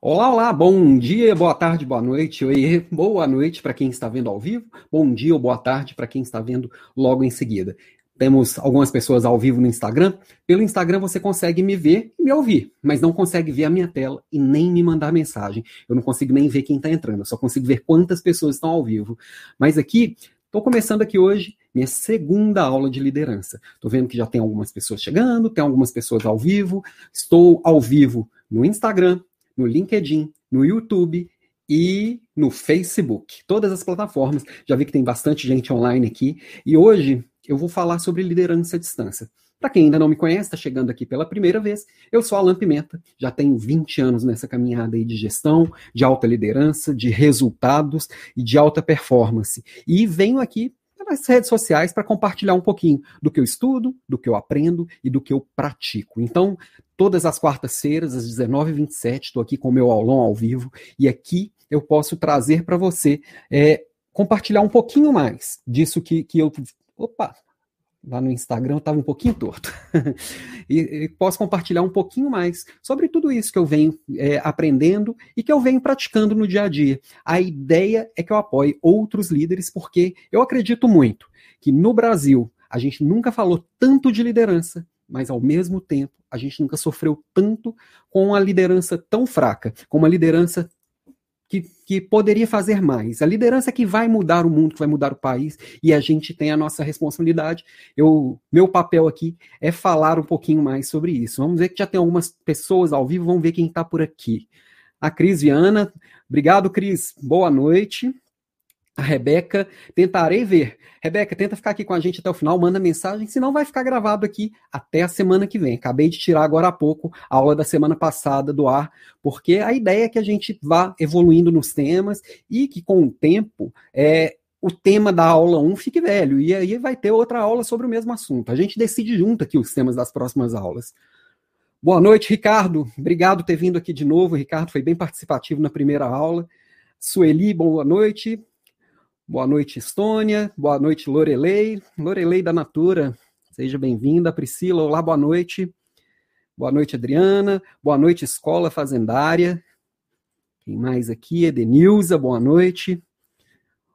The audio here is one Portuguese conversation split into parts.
Olá, olá, bom dia, boa tarde, boa noite, oi, boa noite para quem está vendo ao vivo, bom dia ou boa tarde para quem está vendo logo em seguida. Temos algumas pessoas ao vivo no Instagram. Pelo Instagram você consegue me ver e me ouvir, mas não consegue ver a minha tela e nem me mandar mensagem. Eu não consigo nem ver quem está entrando, eu só consigo ver quantas pessoas estão ao vivo. Mas aqui, estou começando aqui hoje minha segunda aula de liderança. Estou vendo que já tem algumas pessoas chegando, tem algumas pessoas ao vivo. Estou ao vivo no Instagram, no LinkedIn, no YouTube e no Facebook. Todas as plataformas. Já vi que tem bastante gente online aqui. E hoje eu vou falar sobre liderança à distância. Para quem ainda não me conhece, está chegando aqui pela primeira vez, eu sou Alan Pimenta, já tenho 20 anos nessa caminhada aí de gestão, de alta liderança, de resultados e de alta performance. E venho aqui nas redes sociais para compartilhar um pouquinho do que eu estudo, do que eu aprendo e do que eu pratico. Então, todas as quartas-feiras, às 19h27, estou aqui com o meu aulão ao vivo e aqui eu posso trazer para você é, compartilhar um pouquinho mais disso que, que eu. Opa! Lá no Instagram estava um pouquinho torto. e, e, posso compartilhar um pouquinho mais sobre tudo isso que eu venho é, aprendendo e que eu venho praticando no dia a dia. A ideia é que eu apoie outros líderes, porque eu acredito muito que no Brasil a gente nunca falou tanto de liderança, mas ao mesmo tempo a gente nunca sofreu tanto com a liderança tão fraca, com uma liderança que, que poderia fazer mais. A liderança que vai mudar o mundo, que vai mudar o país, e a gente tem a nossa responsabilidade. Eu, meu papel aqui é falar um pouquinho mais sobre isso. Vamos ver que já tem algumas pessoas ao vivo, vamos ver quem está por aqui. A Cris Viana, obrigado, Cris. Boa noite a Rebeca. Tentarei ver. Rebeca, tenta ficar aqui com a gente até o final, manda mensagem, senão vai ficar gravado aqui até a semana que vem. Acabei de tirar agora há pouco a aula da semana passada do ar, porque a ideia é que a gente vá evoluindo nos temas e que com o tempo é, o tema da aula 1 fique velho, e aí vai ter outra aula sobre o mesmo assunto. A gente decide junto aqui os temas das próximas aulas. Boa noite, Ricardo. Obrigado por ter vindo aqui de novo. O Ricardo foi bem participativo na primeira aula. Sueli, boa noite. Boa noite, Estônia. Boa noite, Lorelei. Lorelei da Natura. Seja bem-vinda. Priscila, olá, boa noite. Boa noite, Adriana. Boa noite, Escola Fazendária. Quem mais aqui? Edenilza, boa noite.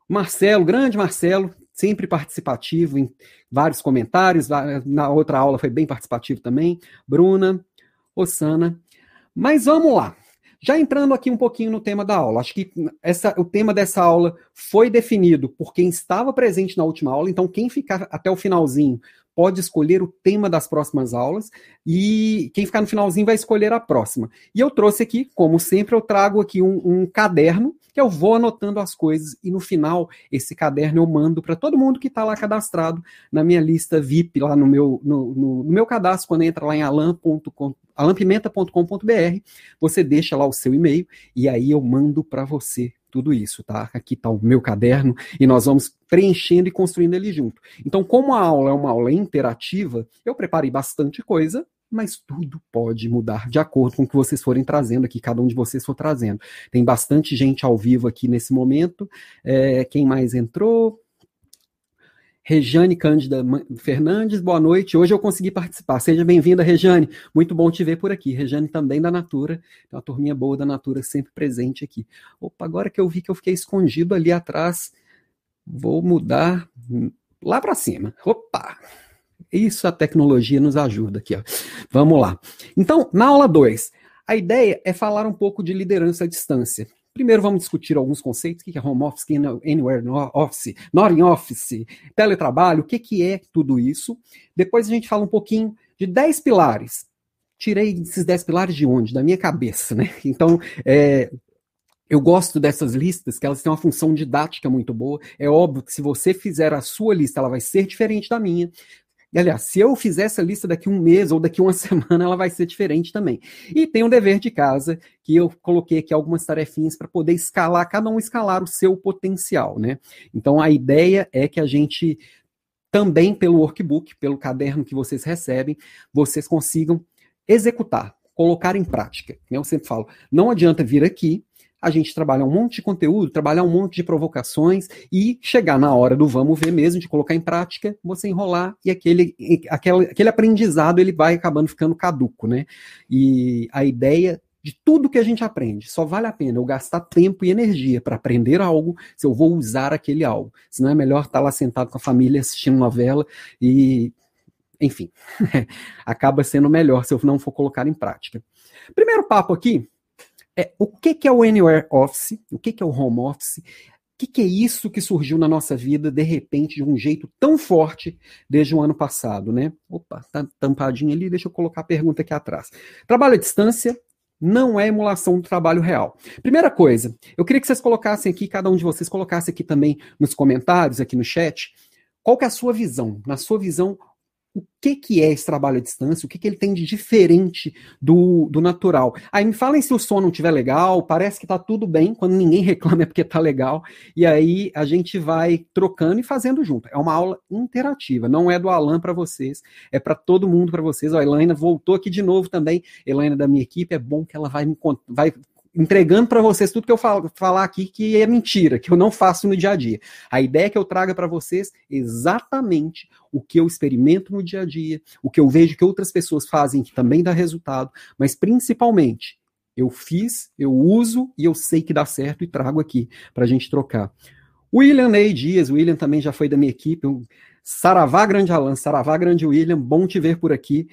Marcelo, grande Marcelo, sempre participativo em vários comentários. Na outra aula foi bem participativo também. Bruna, Osana. Mas vamos lá. Já entrando aqui um pouquinho no tema da aula, acho que essa, o tema dessa aula foi definido por quem estava presente na última aula, então quem ficar até o finalzinho pode escolher o tema das próximas aulas e quem ficar no finalzinho vai escolher a próxima. E eu trouxe aqui, como sempre, eu trago aqui um, um caderno que eu vou anotando as coisas e no final esse caderno eu mando para todo mundo que está lá cadastrado na minha lista VIP, lá no meu, no, no, no meu cadastro, quando entra lá em alan.com alampimenta.com.br, você deixa lá o seu e-mail e aí eu mando para você tudo isso, tá? Aqui está o meu caderno e nós vamos preenchendo e construindo ele junto. Então, como a aula é uma aula interativa, eu preparei bastante coisa, mas tudo pode mudar de acordo com o que vocês forem trazendo aqui, cada um de vocês for trazendo. Tem bastante gente ao vivo aqui nesse momento. É, quem mais entrou? Rejane Cândida Fernandes, boa noite. Hoje eu consegui participar. Seja bem-vinda, Rejane. Muito bom te ver por aqui. Rejane também da Natura. Uma turminha boa da Natura sempre presente aqui. Opa, agora que eu vi que eu fiquei escondido ali atrás, vou mudar lá para cima. Opa! Isso a tecnologia nos ajuda aqui. Ó. Vamos lá. Então, na aula 2, a ideia é falar um pouco de liderança à distância. Primeiro vamos discutir alguns conceitos, o que é home office, é anywhere office, not in office, teletrabalho, o que, que é tudo isso. Depois a gente fala um pouquinho de 10 pilares. Tirei esses 10 pilares de onde? Da minha cabeça, né? Então, é, eu gosto dessas listas, que elas têm uma função didática muito boa. É óbvio que se você fizer a sua lista, ela vai ser diferente da minha. E, aliás, se eu fizer essa lista daqui um mês ou daqui uma semana, ela vai ser diferente também. E tem um dever de casa, que eu coloquei aqui algumas tarefinhas para poder escalar, cada um escalar o seu potencial, né? Então a ideia é que a gente também pelo workbook, pelo caderno que vocês recebem, vocês consigam executar, colocar em prática. Eu sempre falo, não adianta vir aqui a gente trabalhar um monte de conteúdo, trabalhar um monte de provocações e chegar na hora do vamos ver mesmo, de colocar em prática, você enrolar e aquele, aquele, aquele aprendizado ele vai acabando ficando caduco, né? E a ideia de tudo que a gente aprende. Só vale a pena eu gastar tempo e energia para aprender algo se eu vou usar aquele algo. Senão é melhor estar lá sentado com a família assistindo novela e. Enfim, acaba sendo melhor se eu não for colocar em prática. Primeiro papo aqui é o que, que é o Anywhere Office, o que, que é o Home Office, o que, que é isso que surgiu na nossa vida de repente de um jeito tão forte desde o ano passado, né? Opa, tá tampadinho ali, deixa eu colocar a pergunta aqui atrás. Trabalho à distância não é emulação do trabalho real. Primeira coisa, eu queria que vocês colocassem aqui, cada um de vocês colocasse aqui também nos comentários, aqui no chat, qual que é a sua visão? Na sua visão, o que, que é esse trabalho à distância, o que, que ele tem de diferente do, do natural. Aí me falem se o som não estiver legal, parece que está tudo bem, quando ninguém reclama é porque está legal, e aí a gente vai trocando e fazendo junto. É uma aula interativa, não é do Alan para vocês, é para todo mundo para vocês. a Elaine voltou aqui de novo também, Elaine da minha equipe, é bom que ela vai me vai entregando para vocês tudo que eu falo, falar aqui que é mentira, que eu não faço no dia a dia. A ideia é que eu traga para vocês exatamente o que eu experimento no dia a dia, o que eu vejo que outras pessoas fazem que também dá resultado, mas principalmente eu fiz, eu uso e eu sei que dá certo e trago aqui para a gente trocar. William Ney Dias, William também já foi da minha equipe. Saravá Grande Alan, Saravá Grande William, bom te ver por aqui.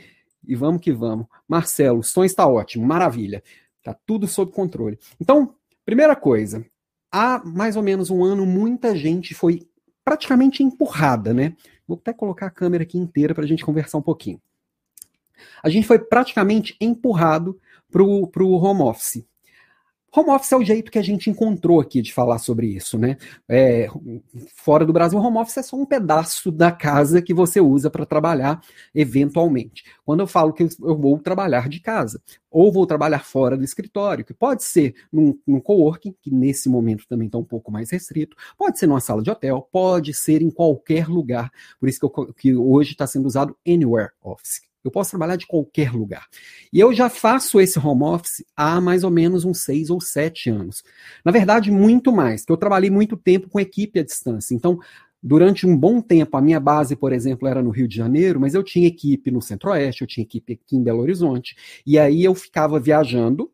E vamos que vamos. Marcelo, o som está ótimo, maravilha. Tá tudo sob controle. Então, primeira coisa, há mais ou menos um ano, muita gente foi praticamente empurrada, né? Vou até colocar a câmera aqui inteira para a gente conversar um pouquinho. A gente foi praticamente empurrado para o home office. Home office é o jeito que a gente encontrou aqui de falar sobre isso, né? É, fora do Brasil, home office é só um pedaço da casa que você usa para trabalhar eventualmente. Quando eu falo que eu vou trabalhar de casa, ou vou trabalhar fora do escritório, que pode ser num, num coworking, que nesse momento também está um pouco mais restrito, pode ser numa sala de hotel, pode ser em qualquer lugar. Por isso que, eu, que hoje está sendo usado Anywhere Office eu posso trabalhar de qualquer lugar. E eu já faço esse home office há mais ou menos uns seis ou sete anos. Na verdade, muito mais, que eu trabalhei muito tempo com equipe à distância. Então, durante um bom tempo, a minha base, por exemplo, era no Rio de Janeiro, mas eu tinha equipe no Centro-Oeste, eu tinha equipe aqui em Belo Horizonte. E aí eu ficava viajando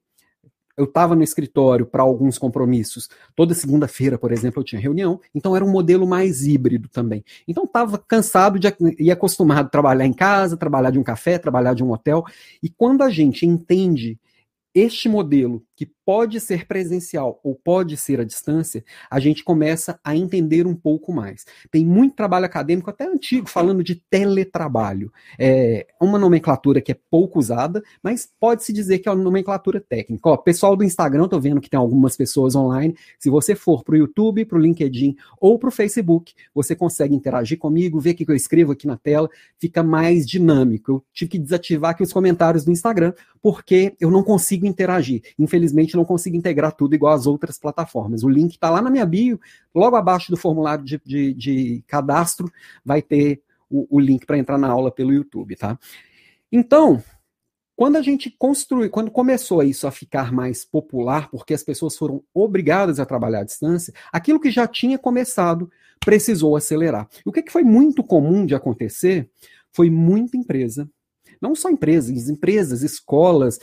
eu estava no escritório para alguns compromissos. Toda segunda-feira, por exemplo, eu tinha reunião, então era um modelo mais híbrido também. Então estava cansado de, e acostumado a trabalhar em casa, trabalhar de um café, trabalhar de um hotel. E quando a gente entende este modelo, que pode ser presencial ou pode ser à distância, a gente começa a entender um pouco mais. Tem muito trabalho acadêmico, até antigo, falando de teletrabalho. É uma nomenclatura que é pouco usada, mas pode-se dizer que é uma nomenclatura técnica. Ó, pessoal do Instagram, estou vendo que tem algumas pessoas online. Se você for para o YouTube, para o LinkedIn ou para o Facebook, você consegue interagir comigo, ver o que eu escrevo aqui na tela, fica mais dinâmico. Eu tive que desativar aqui os comentários do Instagram, porque eu não consigo interagir. Infelizmente, não consigo integrar tudo igual às outras plataformas. O link está lá na minha bio, logo abaixo do formulário de, de, de cadastro, vai ter o, o link para entrar na aula pelo YouTube, tá? Então, quando a gente construiu, quando começou isso a ficar mais popular, porque as pessoas foram obrigadas a trabalhar à distância, aquilo que já tinha começado precisou acelerar. E o que, que foi muito comum de acontecer foi muita empresa não só empresas, empresas, escolas,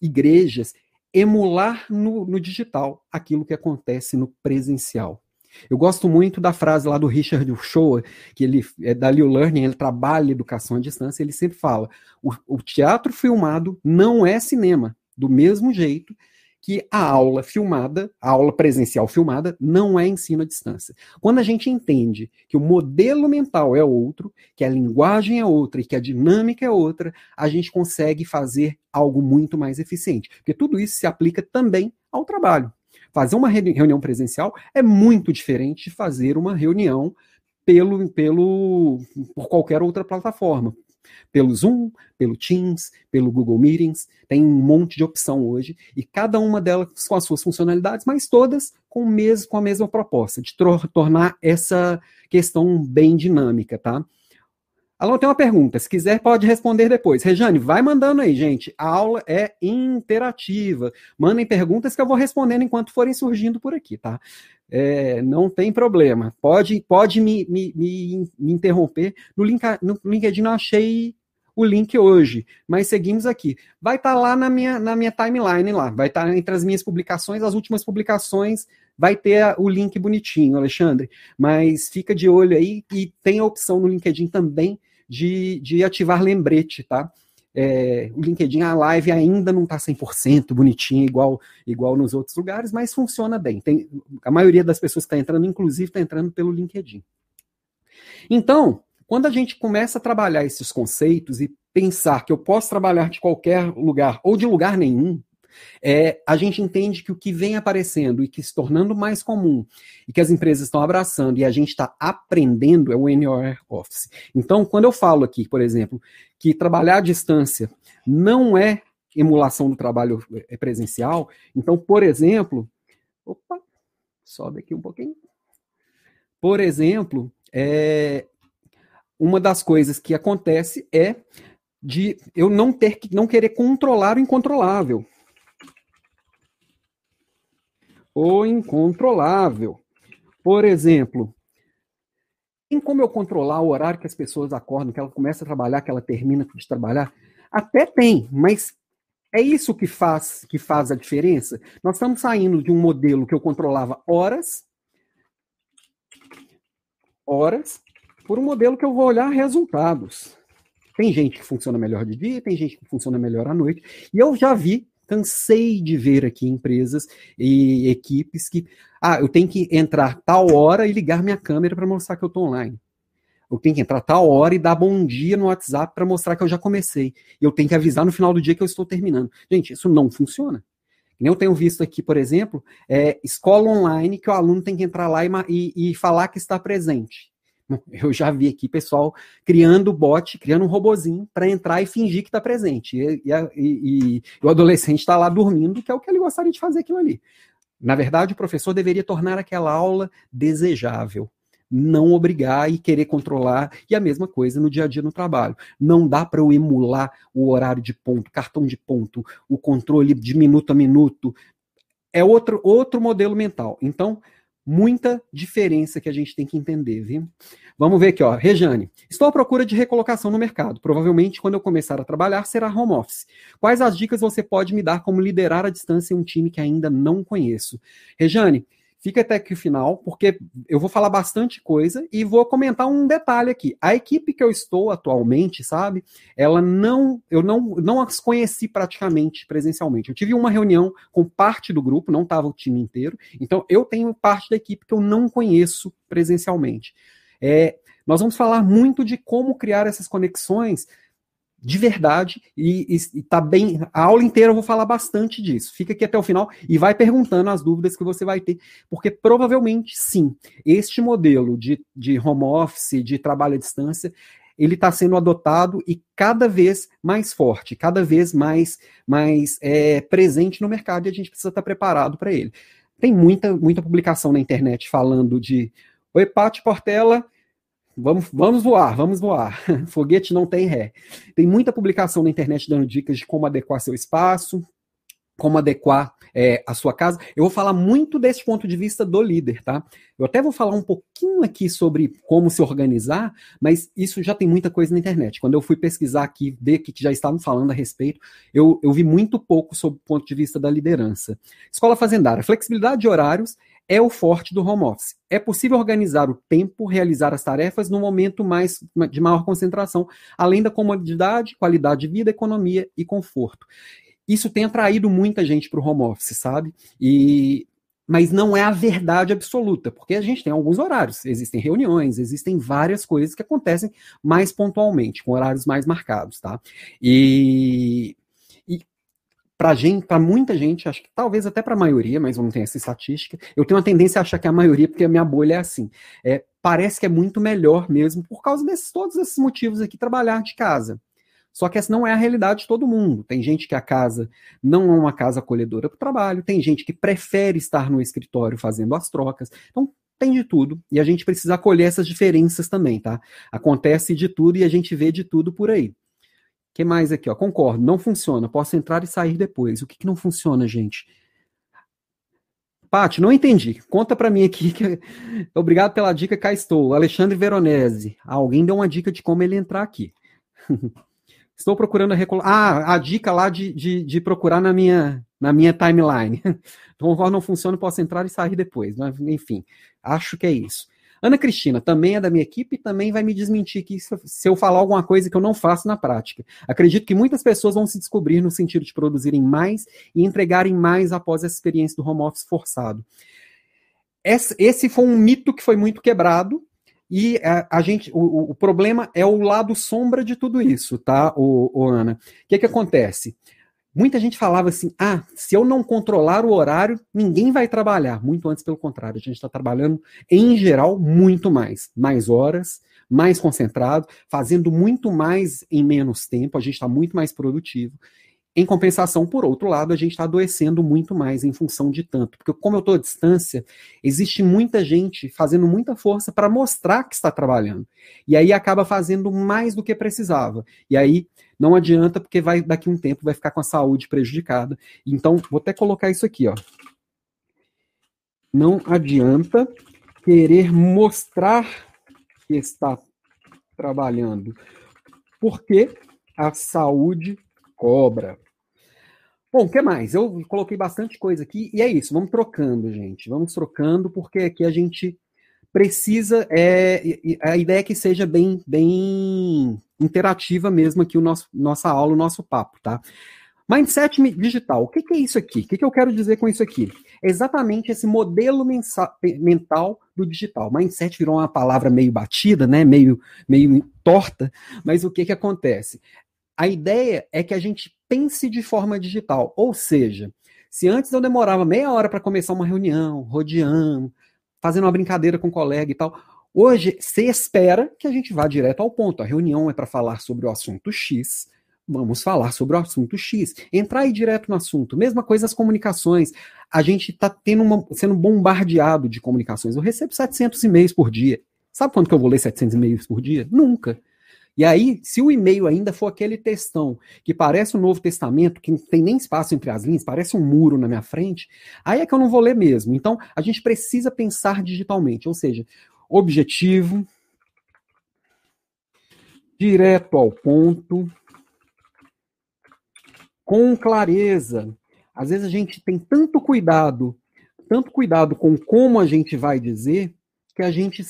igrejas, emular no, no digital aquilo que acontece no presencial. Eu gosto muito da frase lá do Richard Uchoa, que ele é da Learning, ele trabalha educação à distância, ele sempre fala: o, o teatro filmado não é cinema. Do mesmo jeito que a aula filmada, a aula presencial filmada, não é ensino à distância. Quando a gente entende que o modelo mental é outro, que a linguagem é outra e que a dinâmica é outra, a gente consegue fazer algo muito mais eficiente. Porque tudo isso se aplica também ao trabalho. Fazer uma reunião presencial é muito diferente de fazer uma reunião pelo, pelo, por qualquer outra plataforma pelo Zoom, pelo Teams, pelo Google Meetings, tem um monte de opção hoje, e cada uma delas com as suas funcionalidades, mas todas com, mesmo, com a mesma proposta, de tornar essa questão bem dinâmica, tá? Alô, tem uma pergunta. Se quiser, pode responder depois. Rejane, vai mandando aí, gente. A aula é interativa. Mandem perguntas que eu vou respondendo enquanto forem surgindo por aqui, tá? É, não tem problema. Pode, pode me, me, me, me interromper. No, link, no LinkedIn eu achei o link hoje, mas seguimos aqui. Vai estar tá lá na minha, na minha timeline lá, vai estar tá entre as minhas publicações, as últimas publicações, vai ter o link bonitinho, Alexandre. Mas fica de olho aí e tem a opção no LinkedIn também de, de ativar lembrete, tá? É, o LinkedIn, a live ainda não está 100% bonitinha, igual, igual nos outros lugares, mas funciona bem. Tem, a maioria das pessoas que está entrando, inclusive, está entrando pelo LinkedIn. Então, quando a gente começa a trabalhar esses conceitos e pensar que eu posso trabalhar de qualquer lugar ou de lugar nenhum, é, a gente entende que o que vem aparecendo e que se tornando mais comum e que as empresas estão abraçando e a gente está aprendendo é o NOR Office. Então, quando eu falo aqui, por exemplo, que trabalhar à distância não é emulação do trabalho é, presencial, então, por exemplo, opa, sobe aqui um pouquinho. Por exemplo, é, uma das coisas que acontece é de eu não ter que não querer controlar o incontrolável. O incontrolável. Por exemplo, tem como eu controlar o horário que as pessoas acordam, que ela começa a trabalhar, que ela termina de trabalhar? Até tem, mas é isso que faz que faz a diferença. Nós estamos saindo de um modelo que eu controlava horas, horas, por um modelo que eu vou olhar resultados. Tem gente que funciona melhor de dia, tem gente que funciona melhor à noite. E eu já vi, cansei de ver aqui empresas e equipes que, ah, eu tenho que entrar tal hora e ligar minha câmera para mostrar que eu estou online. Eu tenho que entrar tal hora e dar bom dia no WhatsApp para mostrar que eu já comecei. E eu tenho que avisar no final do dia que eu estou terminando. Gente, isso não funciona. Eu tenho visto aqui, por exemplo, é, escola online que o aluno tem que entrar lá e, e, e falar que está presente. Eu já vi aqui pessoal criando bot, criando um robozinho para entrar e fingir que está presente. E, e, e, o adolescente está lá dormindo, que é o que ele gostaria de fazer aquilo ali. Na verdade, o professor deveria tornar aquela aula desejável. Não obrigar e querer controlar. E a mesma coisa no dia a dia no trabalho. Não dá para eu emular o horário de ponto, cartão de ponto, o controle de minuto a minuto. É outro, outro modelo mental. Então, muita diferença que a gente tem que entender, viu? Vamos ver aqui, ó. Rejane, estou à procura de recolocação no mercado. Provavelmente, quando eu começar a trabalhar, será home office. Quais as dicas você pode me dar como liderar à distância em um time que ainda não conheço? Rejane, Fica até aqui o final, porque eu vou falar bastante coisa e vou comentar um detalhe aqui. A equipe que eu estou atualmente, sabe? Ela não, eu não, não as conheci praticamente presencialmente. Eu tive uma reunião com parte do grupo, não estava o time inteiro. Então eu tenho parte da equipe que eu não conheço presencialmente. É, nós vamos falar muito de como criar essas conexões de verdade e, e, e, tá bem. A aula inteira eu vou falar bastante disso. Fica aqui até o final e vai perguntando as dúvidas que você vai ter, porque provavelmente sim, este modelo de, de home office, de trabalho à distância, ele está sendo adotado e cada vez mais forte, cada vez mais, mais é, presente no mercado e a gente precisa estar tá preparado para ele. Tem muita, muita publicação na internet falando de Oi, Pati Portela, Vamos, vamos voar, vamos voar. Foguete não tem ré. Tem muita publicação na internet dando dicas de como adequar seu espaço, como adequar é, a sua casa. Eu vou falar muito desse ponto de vista do líder, tá? Eu até vou falar um pouquinho aqui sobre como se organizar, mas isso já tem muita coisa na internet. Quando eu fui pesquisar aqui, ver que já estavam falando a respeito, eu, eu vi muito pouco sobre o ponto de vista da liderança. Escola fazendária, flexibilidade de horários é o forte do home office. É possível organizar o tempo, realizar as tarefas no momento mais de maior concentração, além da comodidade, qualidade de vida, economia e conforto. Isso tem atraído muita gente para o home office, sabe? E mas não é a verdade absoluta, porque a gente tem alguns horários, existem reuniões, existem várias coisas que acontecem mais pontualmente, com horários mais marcados, tá? E para gente, para muita gente, acho que talvez até para a maioria, mas eu não tenho essa estatística. Eu tenho uma tendência a achar que a maioria, porque a minha bolha é assim. É, parece que é muito melhor mesmo, por causa desses todos esses motivos aqui, trabalhar de casa. Só que essa não é a realidade de todo mundo. Tem gente que a casa não é uma casa acolhedora para o trabalho, tem gente que prefere estar no escritório fazendo as trocas. Então, tem de tudo. E a gente precisa acolher essas diferenças também, tá? Acontece de tudo e a gente vê de tudo por aí que mais aqui? Ó? Concordo, não funciona. Posso entrar e sair depois. O que, que não funciona, gente? Paty, não entendi. Conta para mim aqui. Que... Obrigado pela dica, cá estou. Alexandre Veronese. Alguém deu uma dica de como ele entrar aqui. Estou procurando a recol... Ah, a dica lá de, de, de, procurar na minha, na minha timeline. Então, o não funciona, posso entrar e sair depois. Mas, enfim, acho que é isso. Ana Cristina também é da minha equipe e também vai me desmentir que se eu falar alguma coisa que eu não faço na prática. Acredito que muitas pessoas vão se descobrir no sentido de produzirem mais e entregarem mais após essa experiência do home office forçado. Esse foi um mito que foi muito quebrado e a, a gente, o, o, problema é o lado sombra de tudo isso, tá, o, o Ana? O que, que acontece? Muita gente falava assim: ah, se eu não controlar o horário, ninguém vai trabalhar. Muito antes, pelo contrário, a gente está trabalhando, em geral, muito mais. Mais horas, mais concentrado, fazendo muito mais em menos tempo, a gente está muito mais produtivo. Em compensação, por outro lado, a gente está adoecendo muito mais em função de tanto. Porque, como eu estou à distância, existe muita gente fazendo muita força para mostrar que está trabalhando. E aí acaba fazendo mais do que precisava. E aí não adianta, porque vai daqui um tempo vai ficar com a saúde prejudicada. Então, vou até colocar isso aqui, ó. Não adianta querer mostrar que está trabalhando, porque a saúde cobra. Bom, o que mais? Eu coloquei bastante coisa aqui e é isso. Vamos trocando, gente. Vamos trocando porque aqui a gente precisa. É, a ideia é que seja bem, bem interativa mesmo aqui o nosso nossa aula, o nosso papo, tá? Mindset digital. O que, que é isso aqui? O que, que eu quero dizer com isso aqui? É exatamente esse modelo mental do digital. Mindset virou uma palavra meio batida, né? Meio, meio torta, mas o que, que acontece? A ideia é que a gente pense de forma digital. Ou seja, se antes eu demorava meia hora para começar uma reunião, rodeando, fazendo uma brincadeira com um colega e tal, hoje se espera que a gente vá direto ao ponto. A reunião é para falar sobre o assunto X, vamos falar sobre o assunto X. Entrar aí direto no assunto. Mesma coisa as comunicações. A gente está sendo bombardeado de comunicações. Eu recebo 700 e-mails por dia. Sabe quanto que eu vou ler 700 e-mails por dia? Nunca. E aí, se o e-mail ainda for aquele textão que parece o Novo Testamento, que não tem nem espaço entre as linhas, parece um muro na minha frente, aí é que eu não vou ler mesmo. Então, a gente precisa pensar digitalmente, ou seja, objetivo, direto ao ponto, com clareza. Às vezes a gente tem tanto cuidado, tanto cuidado com como a gente vai dizer, que a gente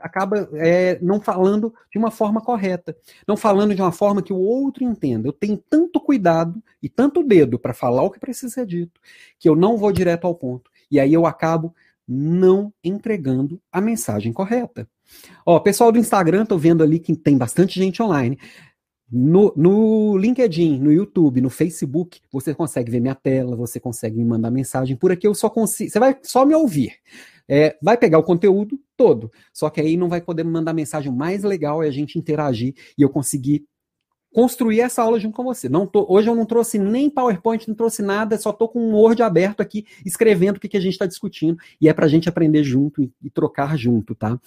acaba é, não falando de uma forma correta, não falando de uma forma que o outro entenda. Eu tenho tanto cuidado e tanto dedo para falar o que precisa ser dito, que eu não vou direto ao ponto. E aí eu acabo não entregando a mensagem correta. Ó, pessoal do Instagram, tô vendo ali que tem bastante gente online. No, no, LinkedIn, no YouTube, no Facebook, você consegue ver minha tela, você consegue me mandar mensagem. Por aqui eu só consigo. Você vai só me ouvir. É, vai pegar o conteúdo todo, só que aí não vai poder mandar mensagem mais legal é a gente interagir e eu conseguir construir essa aula junto com você. Não tô, hoje eu não trouxe nem PowerPoint, não trouxe nada, só estou com um Word aberto aqui, escrevendo o que, que a gente está discutindo, e é para a gente aprender junto e, e trocar junto, tá?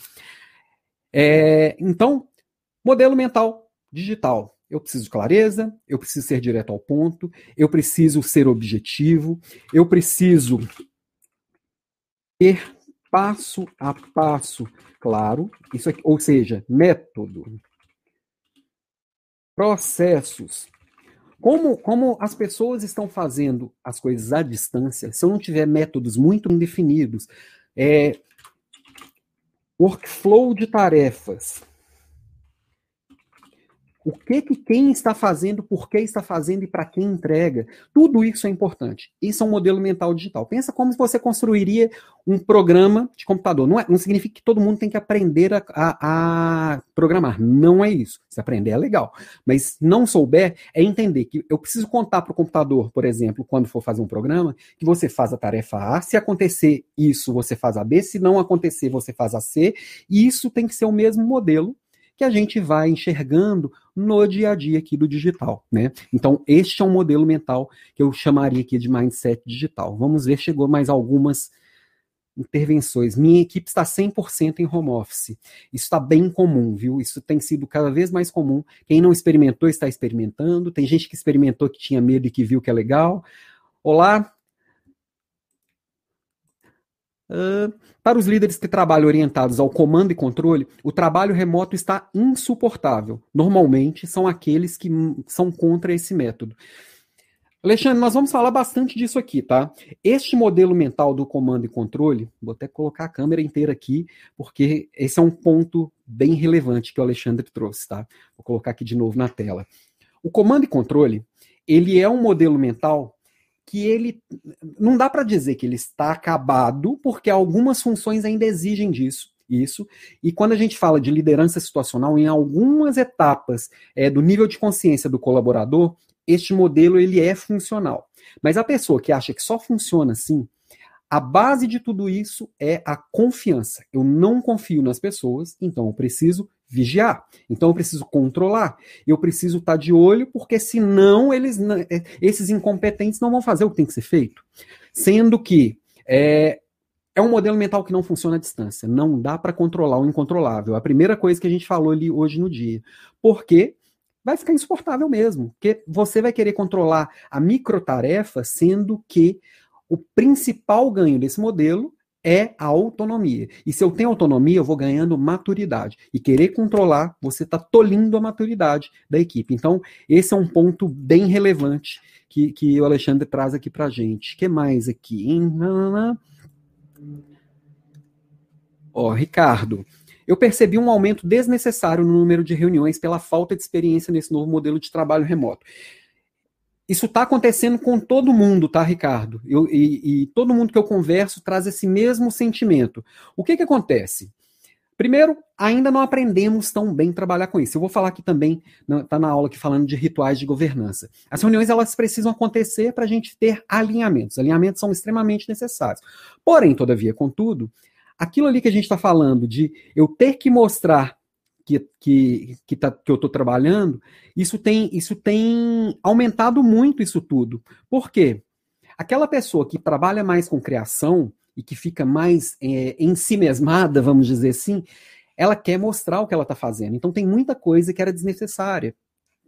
É, então, modelo mental digital. Eu preciso de clareza, eu preciso ser direto ao ponto, eu preciso ser objetivo, eu preciso ter passo a passo. Claro, isso aqui, ou seja, método, processos. Como, como as pessoas estão fazendo as coisas à distância, se eu não tiver métodos muito definidos, é, workflow de tarefas, o que que quem está fazendo, por que está fazendo e para quem entrega. Tudo isso é importante. Isso é um modelo mental digital. Pensa como você construiria um programa de computador. Não, é, não significa que todo mundo tem que aprender a, a, a, programar. Não é isso. Se aprender é legal. Mas não souber é entender que eu preciso contar para o computador, por exemplo, quando for fazer um programa, que você faz a tarefa A, se acontecer isso, você faz a B, se não acontecer, você faz a C, e isso tem que ser o mesmo modelo que a gente vai enxergando no dia a dia aqui do digital, né? Então, este é um modelo mental que eu chamaria aqui de mindset digital. Vamos ver, chegou mais algumas intervenções. Minha equipe está 100% em home office. Isso está bem comum, viu? Isso tem sido cada vez mais comum. Quem não experimentou está experimentando. Tem gente que experimentou que tinha medo e que viu que é legal. Olá. Uh, para os líderes que trabalham orientados ao comando e controle, o trabalho remoto está insuportável. Normalmente são aqueles que são contra esse método. Alexandre, nós vamos falar bastante disso aqui, tá? Este modelo mental do comando e controle, vou até colocar a câmera inteira aqui, porque esse é um ponto bem relevante que o Alexandre trouxe, tá? Vou colocar aqui de novo na tela. O comando e controle, ele é um modelo mental que ele não dá para dizer que ele está acabado, porque algumas funções ainda exigem disso. Isso. E quando a gente fala de liderança situacional, em algumas etapas é, do nível de consciência do colaborador, este modelo ele é funcional. Mas a pessoa que acha que só funciona assim, a base de tudo isso é a confiança. Eu não confio nas pessoas, então eu preciso vigiar. Então eu preciso controlar. Eu preciso estar de olho, porque senão eles, é, esses incompetentes não vão fazer o que tem que ser feito. Sendo que é, é um modelo mental que não funciona à distância. Não dá para controlar o incontrolável. A primeira coisa que a gente falou ali hoje no dia. Porque vai ficar insuportável mesmo. Porque você vai querer controlar a microtarefa, sendo que o principal ganho desse modelo é a autonomia. E se eu tenho autonomia, eu vou ganhando maturidade. E querer controlar, você está tolindo a maturidade da equipe. Então, esse é um ponto bem relevante que, que o Alexandre traz aqui para gente. O que mais aqui? Ó, Ricardo, eu percebi um aumento desnecessário no número de reuniões pela falta de experiência nesse novo modelo de trabalho remoto. Isso está acontecendo com todo mundo, tá, Ricardo? Eu, e, e, todo mundo que eu converso traz esse mesmo sentimento. O que, que acontece? Primeiro, ainda não aprendemos tão bem trabalhar com isso. Eu vou falar aqui também, está na aula aqui falando de rituais de governança. As reuniões elas precisam acontecer para a gente ter alinhamentos. Alinhamentos são extremamente necessários. Porém, todavia, contudo, aquilo ali que a gente está falando de eu ter que mostrar que, que, que, tá, que eu estou trabalhando, isso tem, isso tem aumentado muito isso tudo. Por quê? Aquela pessoa que trabalha mais com criação e que fica mais é, em si mesmada, vamos dizer assim, ela quer mostrar o que ela está fazendo. Então tem muita coisa que era desnecessária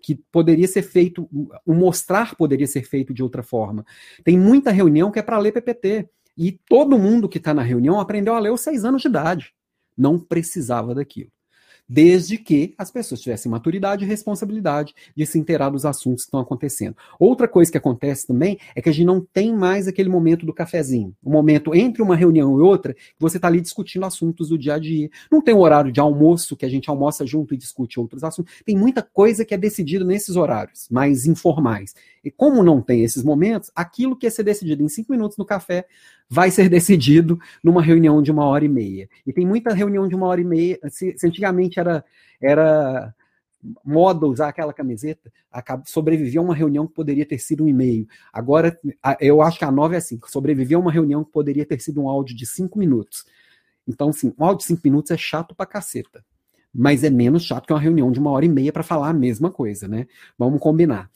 que poderia ser feito, o mostrar poderia ser feito de outra forma. Tem muita reunião que é para ler PPT. E todo mundo que está na reunião aprendeu a ler aos seis anos de idade. Não precisava daquilo desde que as pessoas tivessem maturidade e responsabilidade de se inteirar dos assuntos que estão acontecendo. Outra coisa que acontece também é que a gente não tem mais aquele momento do cafezinho, o um momento entre uma reunião e outra, que você está ali discutindo assuntos do dia a dia. Não tem o horário de almoço, que a gente almoça junto e discute outros assuntos. Tem muita coisa que é decidida nesses horários, mais informais. E como não tem esses momentos, aquilo que ia ser decidido em cinco minutos no café vai ser decidido numa reunião de uma hora e meia. E tem muita reunião de uma hora e meia. Se, se antigamente era, era moda usar aquela camiseta, sobreviver a uma reunião que poderia ter sido um e-mail. Agora, eu acho que a nova é assim: sobreviver a uma reunião que poderia ter sido um áudio de cinco minutos. Então, assim, um áudio de cinco minutos é chato pra caceta. Mas é menos chato que uma reunião de uma hora e meia para falar a mesma coisa, né? Vamos combinar.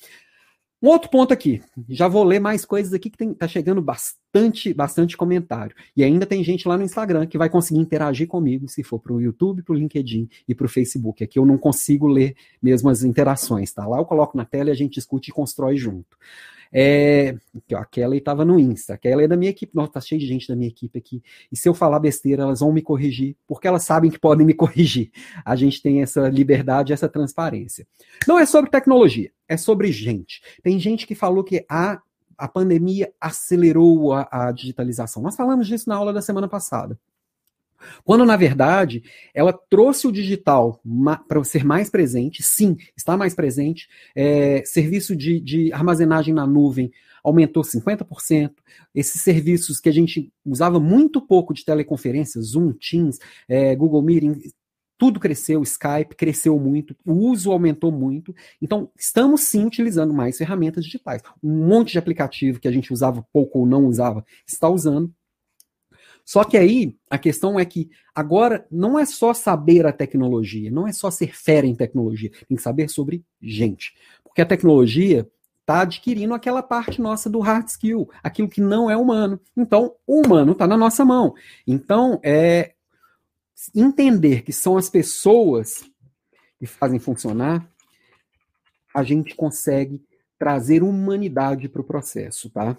Um outro ponto aqui, já vou ler mais coisas aqui que tem, tá chegando bastante, bastante comentário. E ainda tem gente lá no Instagram que vai conseguir interagir comigo se for para o YouTube, para o LinkedIn e para o Facebook. Aqui eu não consigo ler mesmo as interações, tá? Lá eu coloco na tela e a gente discute e constrói junto. É, a Kelly estava no Insta. A Kelly é da minha equipe. Nossa, tá cheio de gente da minha equipe aqui. E se eu falar besteira, elas vão me corrigir, porque elas sabem que podem me corrigir. A gente tem essa liberdade, essa transparência. Não é sobre tecnologia, é sobre gente. Tem gente que falou que a, a pandemia acelerou a, a digitalização. Nós falamos disso na aula da semana passada. Quando, na verdade, ela trouxe o digital para ser mais presente, sim, está mais presente. É, serviço de, de armazenagem na nuvem aumentou 50%. Esses serviços que a gente usava muito pouco de teleconferência, Zoom, Teams, é, Google Meeting, tudo cresceu, Skype cresceu muito, o uso aumentou muito. Então, estamos sim utilizando mais ferramentas digitais. Um monte de aplicativo que a gente usava pouco ou não usava, está usando. Só que aí a questão é que agora não é só saber a tecnologia, não é só ser fera em tecnologia, tem que saber sobre gente. Porque a tecnologia está adquirindo aquela parte nossa do hard skill, aquilo que não é humano. Então, o humano está na nossa mão. Então, é entender que são as pessoas que fazem funcionar, a gente consegue trazer humanidade para o processo, tá?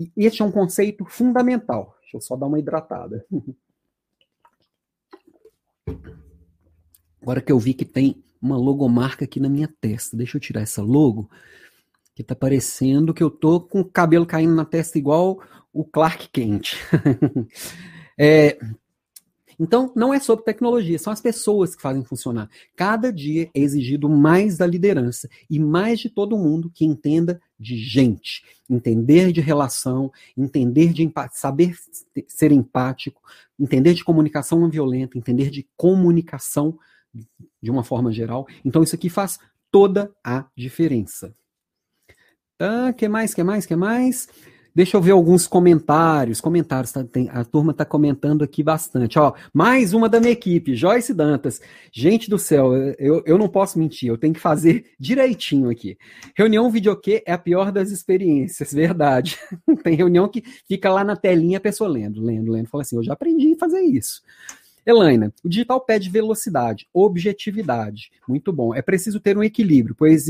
E este é um conceito fundamental. Deixa eu só dar uma hidratada. Agora que eu vi que tem uma logomarca aqui na minha testa. Deixa eu tirar essa logo, que tá parecendo que eu tô com o cabelo caindo na testa igual o Clark Kent. é, então, não é sobre tecnologia, são as pessoas que fazem funcionar. Cada dia é exigido mais da liderança e mais de todo mundo que entenda de gente, entender de relação, entender de saber ser empático, entender de comunicação não violenta, entender de comunicação de uma forma geral. Então, isso aqui faz toda a diferença. Tá, que mais, que mais, que mais? Deixa eu ver alguns comentários. Comentários, tá, tem, a turma está comentando aqui bastante. Ó, mais uma da minha equipe, Joyce Dantas. Gente do céu, eu, eu não posso mentir, eu tenho que fazer direitinho aqui. Reunião videokê é a pior das experiências, verdade. tem reunião que fica lá na telinha a pessoa lendo, lendo, lendo. Fala assim, eu já aprendi a fazer isso. Elaina, o digital pede velocidade, objetividade. Muito bom. É preciso ter um equilíbrio, pois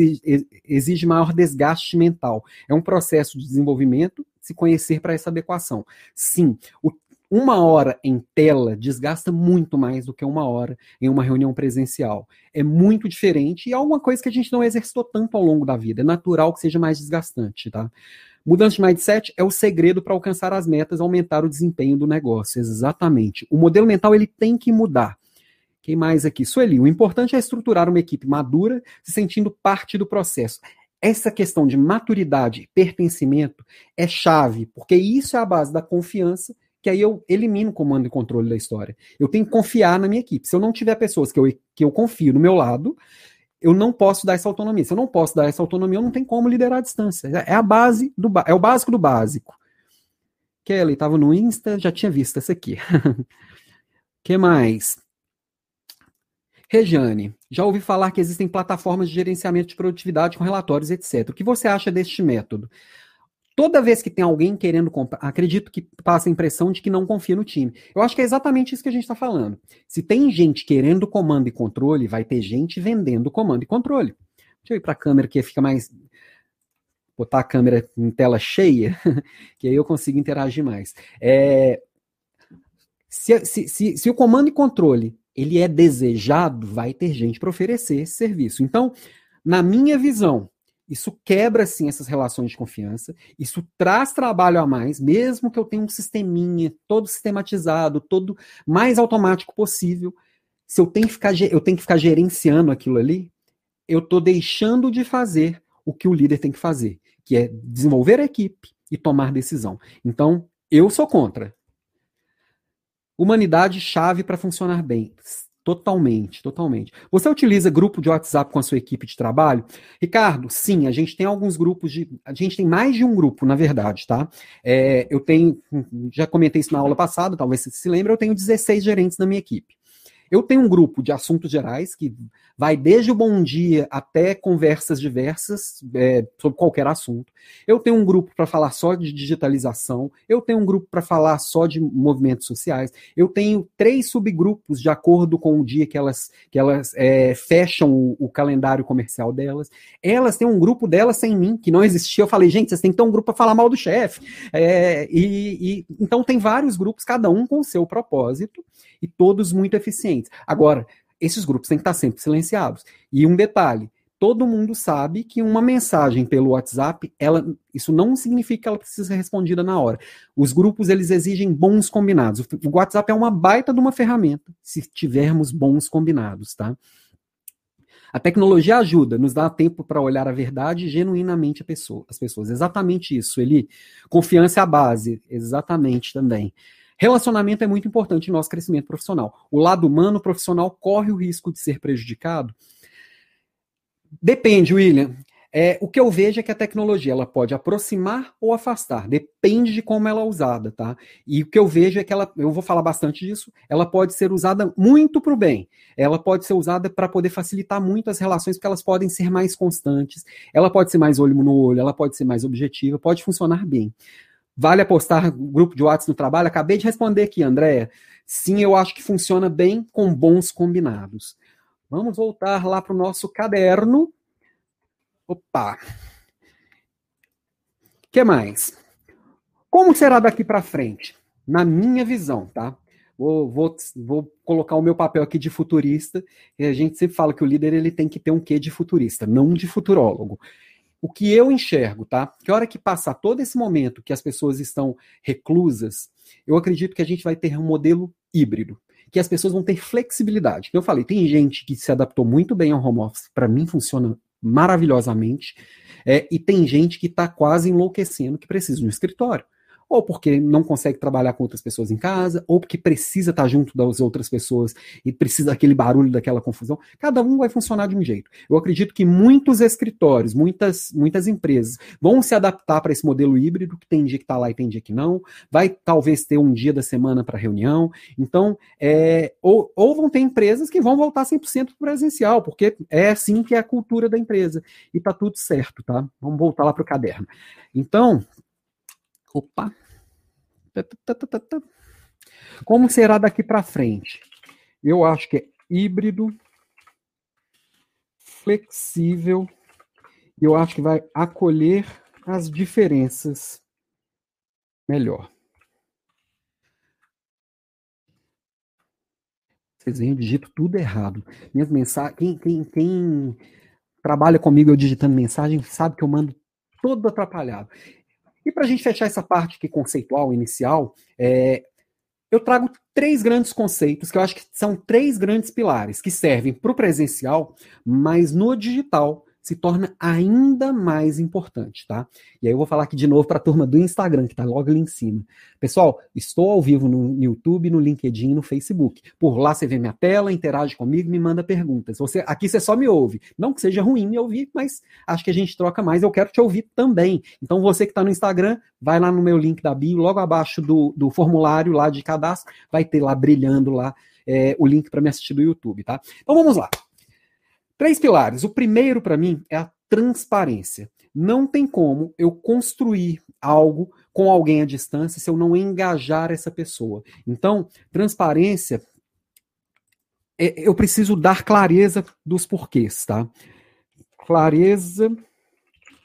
exige maior desgaste mental. É um processo de desenvolvimento, se conhecer para essa adequação. Sim, o, uma hora em tela desgasta muito mais do que uma hora em uma reunião presencial. É muito diferente e é alguma coisa que a gente não exercitou tanto ao longo da vida. É natural que seja mais desgastante, tá? Mudança de mindset é o segredo para alcançar as metas, aumentar o desempenho do negócio. Exatamente. O modelo mental ele tem que mudar. Quem mais aqui? Sueli, o importante é estruturar uma equipe madura, se sentindo parte do processo. Essa questão de maturidade, pertencimento, é chave, porque isso é a base da confiança, que aí eu elimino o comando e controle da história. Eu tenho que confiar na minha equipe. Se eu não tiver pessoas que eu, que eu confio no meu lado, eu não posso dar essa autonomia. Se eu não posso dar essa autonomia, eu não tenho como liderar a distância. É a base do é o básico do básico. Kelly estava no Insta, já tinha visto essa aqui. que mais? Rejane, já ouvi falar que existem plataformas de gerenciamento de produtividade com relatórios, etc. O que você acha deste método? Toda vez que tem alguém querendo comprar, acredito que passa a impressão de que não confia no time. Eu acho que é exatamente isso que a gente está falando. Se tem gente querendo comando e controle, vai ter gente vendendo comando e controle. Deixa eu ir para a câmera que fica mais. Botar a câmera em tela cheia, que aí eu consigo interagir mais. É... Se, se, se, se o comando e controle ele é desejado, vai ter gente para oferecer esse serviço. Então, na minha visão, isso quebra, sim, essas relações de confiança. Isso traz trabalho a mais, mesmo que eu tenha um sisteminha todo sistematizado, todo mais automático possível. Se eu tenho que ficar, eu tenho que ficar gerenciando aquilo ali, eu estou deixando de fazer o que o líder tem que fazer, que é desenvolver a equipe e tomar decisão. Então, eu sou contra. Humanidade chave para funcionar bem. Totalmente, totalmente. Você utiliza grupo de WhatsApp com a sua equipe de trabalho? Ricardo, sim, a gente tem alguns grupos de. A gente tem mais de um grupo, na verdade, tá? É, eu tenho. Já comentei isso na aula passada, talvez você se lembre, eu tenho 16 gerentes na minha equipe. Eu tenho um grupo de assuntos gerais que vai desde o bom dia até conversas diversas é, sobre qualquer assunto. Eu tenho um grupo para falar só de digitalização. Eu tenho um grupo para falar só de movimentos sociais. Eu tenho três subgrupos de acordo com o dia que elas, que elas é, fecham o, o, calendário comercial delas. Elas têm um grupo delas sem mim, que não existia. Eu falei, gente, vocês têm que ter um grupo para falar mal do chefe. É, e, e, então tem vários grupos, cada um com o seu propósito e todos muito eficientes. Agora, esses grupos têm que estar sempre silenciados. E um detalhe, todo mundo sabe que uma mensagem pelo WhatsApp, ela, isso não significa que ela precisa ser respondida na hora. Os grupos, eles exigem bons combinados. O WhatsApp é uma baita de uma ferramenta, se tivermos bons combinados, tá? A tecnologia ajuda, nos dá tempo para olhar a verdade genuinamente a pessoa, as pessoas. Exatamente isso, ele confiança é a base, exatamente também. Relacionamento é muito importante em nosso crescimento profissional. O lado humano profissional corre o risco de ser prejudicado? Depende, William. É, o que eu vejo é que a tecnologia ela pode aproximar ou afastar, depende de como ela é usada, tá? E o que eu vejo é que ela, eu vou falar bastante disso, ela pode ser usada muito para o bem, ela pode ser usada para poder facilitar muito as relações, porque elas podem ser mais constantes, ela pode ser mais olho no olho, ela pode ser mais objetiva, pode funcionar bem. Vale apostar grupo de WhatsApp no trabalho? Acabei de responder aqui, Andréia. Sim, eu acho que funciona bem com bons combinados. Vamos voltar lá para o nosso caderno. Opa! O que mais? Como será daqui para frente? Na minha visão, tá? Vou, vou, vou, colocar o meu papel aqui de futurista. E a gente sempre fala que o líder ele tem que ter um quê de futurista, não de futurólogo. O que eu enxergo, tá? Que a hora que passar todo esse momento que as pessoas estão reclusas, eu acredito que a gente vai ter um modelo híbrido, que as pessoas vão ter flexibilidade. Eu falei, tem gente que se adaptou muito bem ao home office, para mim funciona maravilhosamente, é, e tem gente que está quase enlouquecendo que precisa de um escritório ou porque não consegue trabalhar com outras pessoas em casa, ou porque precisa estar junto das outras pessoas e precisa daquele barulho, daquela confusão. Cada um vai funcionar de um jeito. Eu acredito que muitos escritórios, muitas, muitas empresas vão se adaptar para esse modelo híbrido, que tem dia que está lá e tem dia que não, vai talvez ter um dia da semana para reunião. Então, é, ou, ou vão ter empresas que vão voltar 100% presencial, porque é assim que é a cultura da empresa. E tá tudo certo, tá? Vamos voltar lá para o caderno. Então, Opa! Como será daqui para frente? Eu acho que é híbrido, flexível, e eu acho que vai acolher as diferenças melhor. Vocês veem, eu digito tudo errado. Minhas mensagens. Quem, quem, quem trabalha comigo eu digitando mensagem sabe que eu mando todo atrapalhado. E para a gente fechar essa parte aqui conceitual, inicial, é, eu trago três grandes conceitos que eu acho que são três grandes pilares que servem para o presencial, mas no digital se torna ainda mais importante, tá? E aí eu vou falar aqui de novo para a turma do Instagram, que está logo ali em cima. Pessoal, estou ao vivo no YouTube, no LinkedIn, no Facebook. Por lá você vê minha tela, interage comigo, me manda perguntas. Você, aqui você só me ouve. Não que seja ruim me ouvir, mas acho que a gente troca mais. Eu quero te ouvir também. Então você que está no Instagram, vai lá no meu link da bio, logo abaixo do, do formulário lá de cadastro, vai ter lá brilhando lá é, o link para me assistir do YouTube, tá? Então vamos lá. Três pilares. O primeiro, para mim, é a transparência. Não tem como eu construir algo com alguém à distância se eu não engajar essa pessoa. Então, transparência, é, eu preciso dar clareza dos porquês, tá? Clareza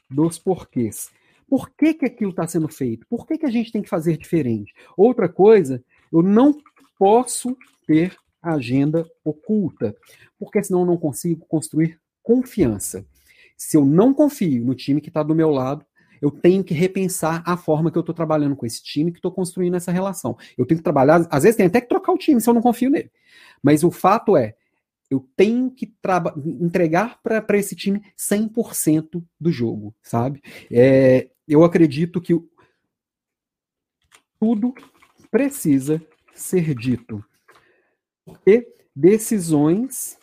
dos porquês. Por que, que aquilo está sendo feito? Por que, que a gente tem que fazer diferente? Outra coisa, eu não posso ter agenda oculta, porque senão eu não consigo construir confiança. Se eu não confio no time que está do meu lado, eu tenho que repensar a forma que eu estou trabalhando com esse time, que estou construindo essa relação. Eu tenho que trabalhar, às vezes tem até que trocar o time se eu não confio nele. Mas o fato é, eu tenho que entregar para esse time 100% do jogo, sabe? É, eu acredito que tudo precisa ser dito. Porque decisões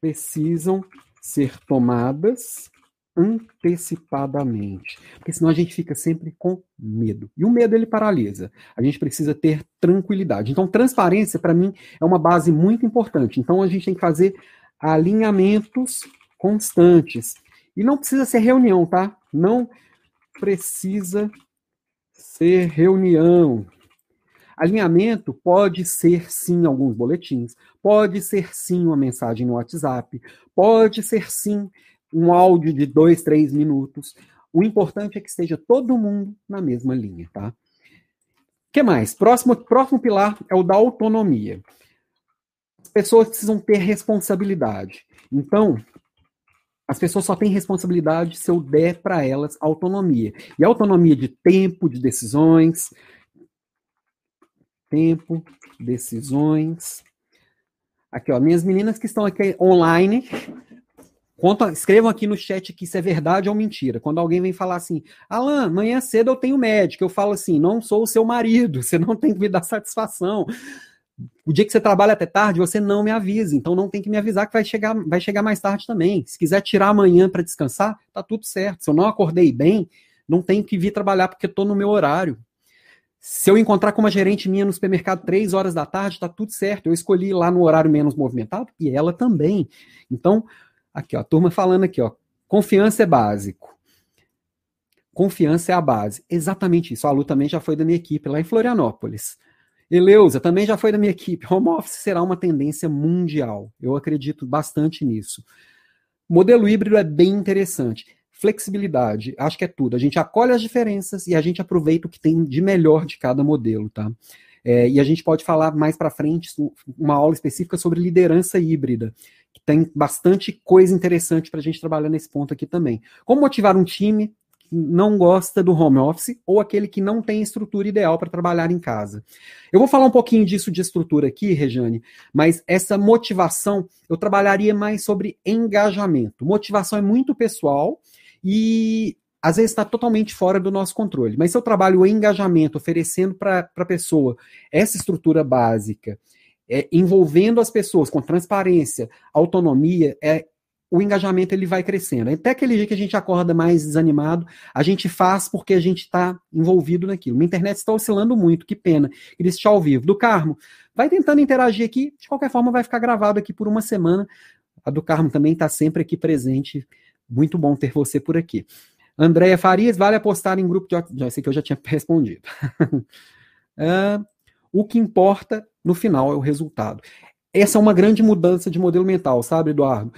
precisam ser tomadas antecipadamente, porque senão a gente fica sempre com medo. E o medo ele paralisa. A gente precisa ter tranquilidade. Então, transparência para mim é uma base muito importante. Então, a gente tem que fazer alinhamentos constantes. E não precisa ser reunião, tá? Não precisa ser reunião. Alinhamento pode ser sim alguns boletins, pode ser sim uma mensagem no WhatsApp, pode ser sim um áudio de dois, três minutos. O importante é que esteja todo mundo na mesma linha, tá? O que mais? Próximo, próximo pilar é o da autonomia. As pessoas precisam ter responsabilidade. Então, as pessoas só têm responsabilidade se eu der para elas autonomia. E autonomia de tempo, de decisões, tempo, decisões. Aqui, ó, minhas meninas que estão aqui online, conta, escrevam aqui no chat que isso é verdade ou mentira. Quando alguém vem falar assim, Alan, amanhã cedo eu tenho médico, eu falo assim, não sou o seu marido, você não tem que me dar satisfação. O dia que você trabalha até tarde, você não me avisa, então não tem que me avisar que vai chegar, vai chegar mais tarde também. Se quiser tirar amanhã para descansar, tá tudo certo. Se eu não acordei bem, não tenho que vir trabalhar porque estou no meu horário. Se eu encontrar com uma gerente minha no supermercado três horas da tarde, tá tudo certo. Eu escolhi lá no horário menos movimentado e ela também. Então, aqui, ó, a turma falando aqui, ó, confiança é básico. Confiança é a base. Exatamente isso. A Lu também já foi da minha equipe lá em Florianópolis. Eleusa também já foi da minha equipe. Home office será uma tendência mundial. Eu acredito bastante nisso. Modelo híbrido é bem interessante flexibilidade, acho que é tudo. A gente acolhe as diferenças e a gente aproveita o que tem de melhor de cada modelo, tá? É, e a gente pode falar mais para frente uma aula específica sobre liderança híbrida, que tem bastante coisa interessante para a gente trabalhar nesse ponto aqui também. Como motivar um time que não gosta do home office ou aquele que não tem estrutura ideal para trabalhar em casa. Eu vou falar um pouquinho disso de estrutura aqui, Rejane, mas essa motivação eu trabalharia mais sobre engajamento. Motivação é muito pessoal e às vezes está totalmente fora do nosso controle. Mas se eu trabalho o engajamento, oferecendo para a pessoa essa estrutura básica, é, envolvendo as pessoas com transparência, autonomia, é, o engajamento ele vai crescendo. Até aquele dia que a gente acorda mais desanimado, a gente faz porque a gente está envolvido naquilo. Minha internet está oscilando muito, que pena. Queria ao vivo. Do Carmo, vai tentando interagir aqui, de qualquer forma vai ficar gravado aqui por uma semana. A do Carmo também está sempre aqui presente. Muito bom ter você por aqui. Andréia Farias, vale apostar em grupo de. Já sei que eu já tinha respondido. uh, o que importa no final é o resultado. Essa é uma grande mudança de modelo mental, sabe, Eduardo?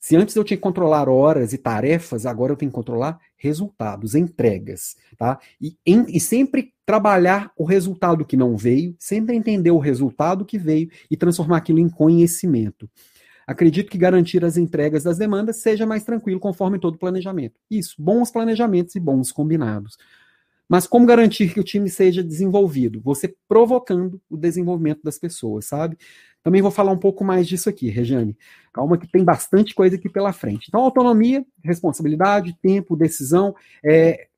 Se antes eu tinha que controlar horas e tarefas, agora eu tenho que controlar resultados, entregas, tá? E, em, e, sempre trabalhar o resultado que não veio, sempre entender o resultado que veio e transformar aquilo em conhecimento. Acredito que garantir as entregas das demandas seja mais tranquilo conforme todo planejamento. Isso, bons planejamentos e bons combinados. Mas como garantir que o time seja desenvolvido? Você provocando o desenvolvimento das pessoas, sabe? Também vou falar um pouco mais disso aqui, Regiane. Calma que tem bastante coisa aqui pela frente. Então, autonomia, responsabilidade, tempo, decisão, é,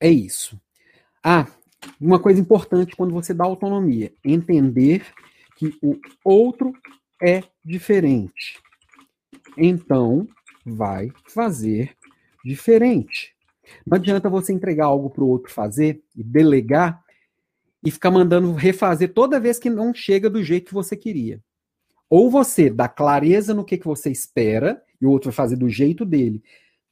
é isso. Ah, uma coisa importante quando você dá autonomia, entender que o outro é diferente. Então, vai fazer diferente. Não adianta você entregar algo para o outro fazer e delegar e ficar mandando refazer toda vez que não chega do jeito que você queria. Ou você dá clareza no que, que você espera e o outro vai fazer do jeito dele,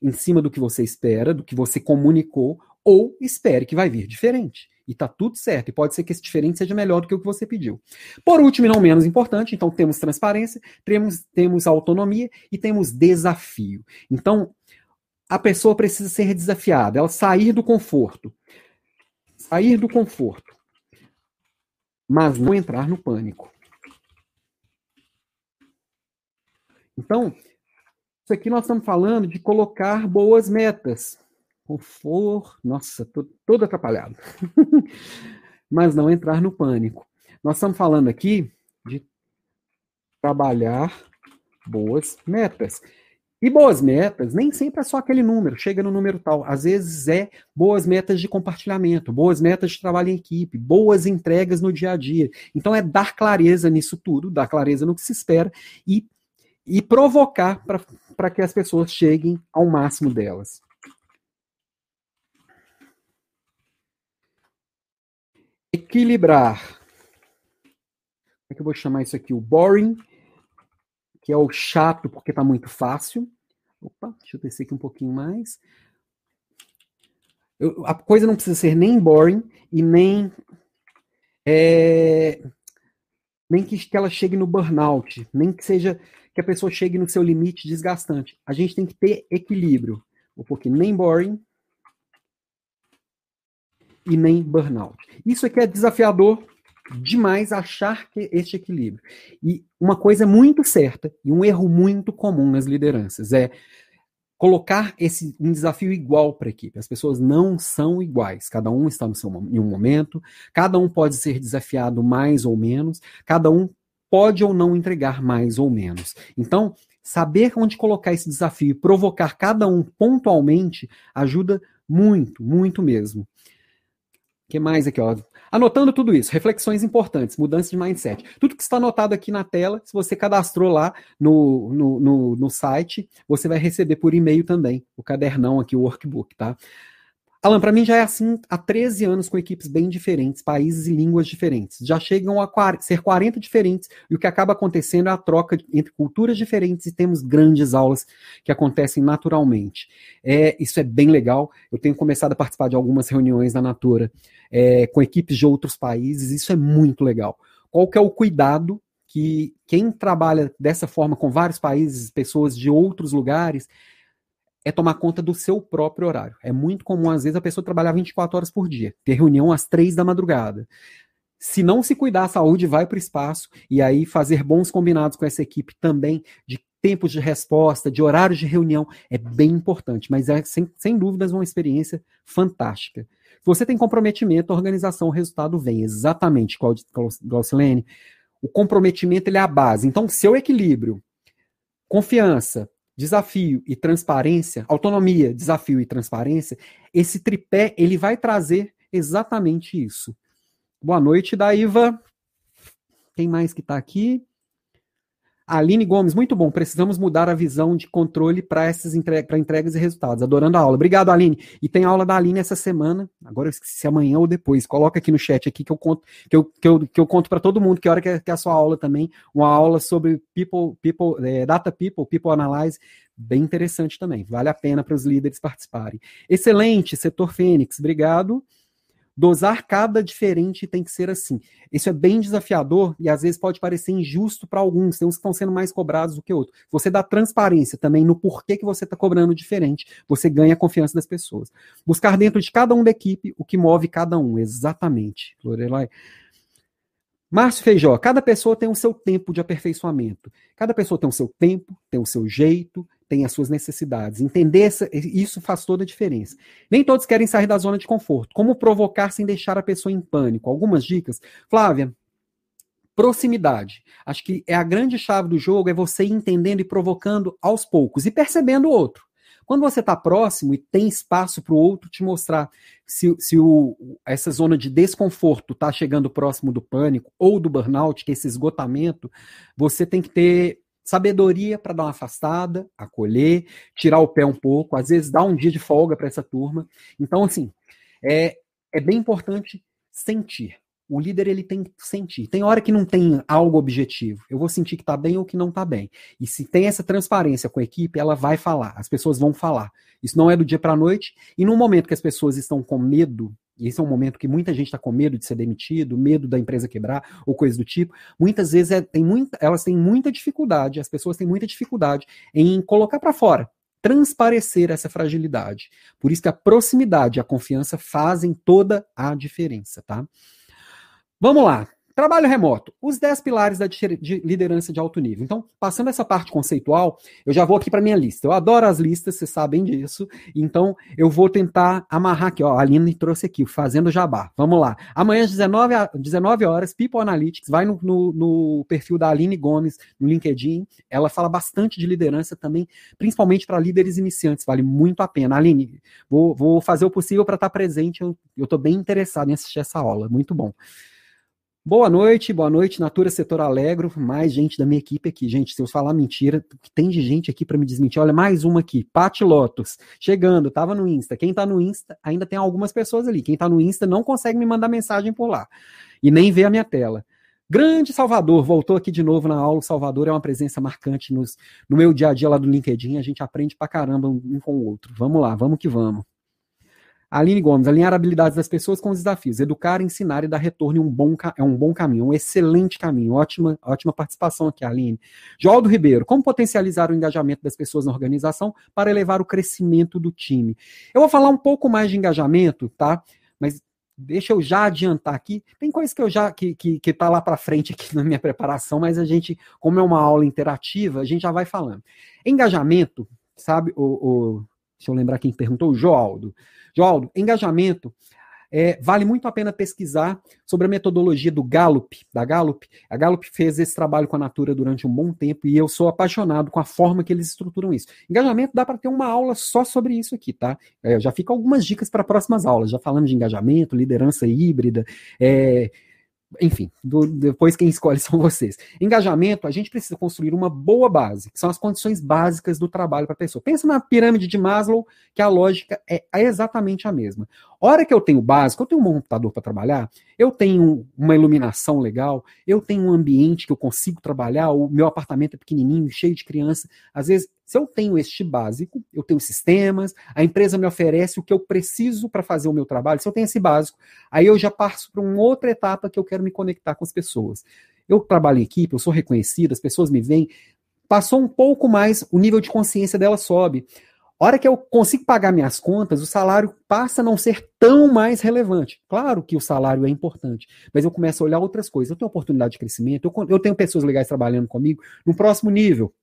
em cima do que você espera, do que você comunicou, ou espere que vai vir diferente e tá tudo certo. E pode ser que esse diferente seja melhor do que o que você pediu. Por último, e não menos importante, então temos transparência, temos, temos autonomia e temos desafio. Então, a pessoa precisa ser desafiada, ela sair do conforto. Sair do conforto. Mas não entrar no pânico. Então, isso aqui nós estamos falando de colocar boas metas conforto, nossa, tô todo atrapalhado. Mas não entrar no pânico. Nós estamos falando aqui de trabalhar boas metas. E boas metas nem sempre é só aquele número, chega no número tal. Às vezes é boas metas de compartilhamento, boas metas de trabalho em equipe, boas entregas no dia a dia. Então é dar clareza nisso tudo, dar clareza no que se espera e, e provocar para que as pessoas cheguem ao máximo delas. Equilibrar. Como é que eu vou chamar isso aqui? O boring, que é o chato porque está muito fácil. Opa, deixa eu descer aqui um pouquinho mais. Eu, a coisa não precisa ser nem boring e nem é, nem que, que ela chegue no burnout, nem que seja que a pessoa chegue no seu limite desgastante. A gente tem que ter equilíbrio, porque nem boring e nem burnout. Isso aqui é desafiador demais achar que este equilíbrio. E uma coisa muito certa e um erro muito comum nas lideranças é colocar esse um desafio igual para a equipe. As pessoas não são iguais. Cada um está no seu em um momento, cada um pode ser desafiado mais ou menos, cada um pode ou não entregar mais ou menos. Então, saber onde colocar esse desafio e provocar cada um pontualmente ajuda muito, muito mesmo que mais aqui, ó? Anotando tudo isso, reflexões importantes, mudança de mindset. Tudo que está anotado aqui na tela, se você cadastrou lá no, no, no, no site, você vai receber por e-mail também o cadernão aqui, o workbook, tá? Alan, para mim já é assim há 13 anos com equipes bem diferentes, países e línguas diferentes. Já chegam a ser 40 diferentes, e o que acaba acontecendo é a troca entre culturas diferentes e temos grandes aulas que acontecem naturalmente. É, isso é bem legal. Eu tenho começado a participar de algumas reuniões na Natura é, com equipes de outros países, isso é muito legal. Qual que é o cuidado que quem trabalha dessa forma com vários países, pessoas de outros lugares, é tomar conta do seu próprio horário. É muito comum, às vezes, a pessoa trabalhar 24 horas por dia, ter reunião às 3 da madrugada. Se não se cuidar, a saúde vai para o espaço e aí fazer bons combinados com essa equipe também de tempos de resposta, de horários de reunião, é bem importante, mas é sem, sem dúvidas uma experiência fantástica. Se você tem comprometimento, a organização, o resultado vem. Exatamente, Glaucilene. O comprometimento ele é a base. Então, seu equilíbrio, confiança, desafio e transparência, autonomia, desafio e transparência, esse tripé ele vai trazer exatamente isso. Boa noite, Daiva. Quem mais que está aqui? Aline Gomes, muito bom. Precisamos mudar a visão de controle para essas entre... entregas e resultados. Adorando a aula. Obrigado, Aline. E tem aula da Aline essa semana. Agora eu esqueci se amanhã ou depois. Coloca aqui no chat aqui que eu conto que eu, que eu, que eu conto para todo mundo que hora que é, que é, a sua aula também. Uma aula sobre people, people, é, data people, people analyze. Bem interessante também. Vale a pena para os líderes participarem. Excelente, setor Fênix. Obrigado. Dosar cada diferente tem que ser assim. Isso é bem desafiador e às vezes pode parecer injusto para alguns. Tem uns que estão sendo mais cobrados do que outros. Você dá transparência também no porquê que você está cobrando diferente. Você ganha a confiança das pessoas. Buscar dentro de cada um da equipe o que move cada um. Exatamente. Lorelai. Márcio Feijó, cada pessoa tem o seu tempo de aperfeiçoamento. Cada pessoa tem o seu tempo, tem o seu jeito, tem as suas necessidades. Entender essa, isso faz toda a diferença. Nem todos querem sair da zona de conforto. Como provocar sem deixar a pessoa em pânico? Algumas dicas. Flávia, proximidade. Acho que é a grande chave do jogo é você ir entendendo e provocando aos poucos e percebendo o outro. Quando você está próximo e tem espaço para o outro te mostrar se, se o, essa zona de desconforto está chegando próximo do pânico ou do burnout, que é esse esgotamento, você tem que ter sabedoria para dar uma afastada, acolher, tirar o pé um pouco, às vezes dar um dia de folga para essa turma. Então, assim, é, é bem importante sentir. O líder ele tem que sentir. Tem hora que não tem algo objetivo. Eu vou sentir que está bem ou que não está bem. E se tem essa transparência com a equipe, ela vai falar. As pessoas vão falar. Isso não é do dia para a noite. E no momento que as pessoas estão com medo e esse é um momento que muita gente está com medo de ser demitido, medo da empresa quebrar ou coisa do tipo. Muitas vezes é, tem muita, elas têm muita dificuldade, as pessoas têm muita dificuldade em colocar para fora, transparecer essa fragilidade. Por isso que a proximidade e a confiança fazem toda a diferença, tá? Vamos lá. Trabalho remoto, os 10 pilares da de liderança de alto nível. Então, passando essa parte conceitual, eu já vou aqui para minha lista. Eu adoro as listas, vocês sabem disso. Então, eu vou tentar amarrar aqui. Ó, a Aline trouxe aqui, fazendo jabá. Vamos lá. Amanhã às 19, 19 horas, People Analytics, vai no, no, no perfil da Aline Gomes no LinkedIn. Ela fala bastante de liderança também, principalmente para líderes iniciantes. Vale muito a pena. Aline, vou, vou fazer o possível para estar presente. Eu estou bem interessado em assistir essa aula. Muito bom. Boa noite, boa noite, Natura Setor Alegro, mais gente da minha equipe aqui. Gente, se eu falar mentira, tem de gente aqui para me desmentir. Olha, mais uma aqui, Pati Lotus, chegando, tava no Insta. Quem tá no Insta, ainda tem algumas pessoas ali. Quem tá no Insta não consegue me mandar mensagem por lá e nem ver a minha tela. Grande Salvador, voltou aqui de novo na aula. Salvador é uma presença marcante nos, no meu dia a dia lá do LinkedIn. A gente aprende pra caramba um com o outro. Vamos lá, vamos que vamos. Aline Gomes, alinhar habilidades das pessoas com os desafios, educar, ensinar e dar retorno é um bom, é um bom caminho, um excelente caminho. Ótima, ótima participação aqui, Aline. Joaldo Ribeiro, como potencializar o engajamento das pessoas na organização para elevar o crescimento do time? Eu vou falar um pouco mais de engajamento, tá? Mas deixa eu já adiantar aqui. Tem coisa que eu já que, que, que tá lá para frente aqui na minha preparação, mas a gente, como é uma aula interativa, a gente já vai falando. Engajamento, sabe, o, o deixa eu lembrar quem perguntou, o Joaldo. Joaldo, engajamento. É, vale muito a pena pesquisar sobre a metodologia do Gallup, da Gallup. A Gallup fez esse trabalho com a Natura durante um bom tempo e eu sou apaixonado com a forma que eles estruturam isso. Engajamento dá para ter uma aula só sobre isso aqui, tá? É, já fica algumas dicas para próximas aulas, já falando de engajamento, liderança híbrida, é, enfim, do, depois quem escolhe são vocês. Engajamento, a gente precisa construir uma boa base, que são as condições básicas do trabalho para a pessoa. Pensa na pirâmide de Maslow, que a lógica é exatamente a mesma. Hora que eu tenho básico, eu tenho um computador para trabalhar, eu tenho uma iluminação legal, eu tenho um ambiente que eu consigo trabalhar, o meu apartamento é pequenininho, cheio de criança. Às vezes, se eu tenho este básico, eu tenho sistemas, a empresa me oferece o que eu preciso para fazer o meu trabalho, se eu tenho esse básico, aí eu já passo para uma outra etapa que eu quero me conectar com as pessoas. Eu trabalho em equipe, eu sou reconhecido, as pessoas me veem, passou um pouco mais, o nível de consciência dela sobe. hora que eu consigo pagar minhas contas, o salário passa a não ser tão mais relevante. Claro que o salário é importante, mas eu começo a olhar outras coisas. Eu tenho oportunidade de crescimento, eu, eu tenho pessoas legais trabalhando comigo no próximo nível.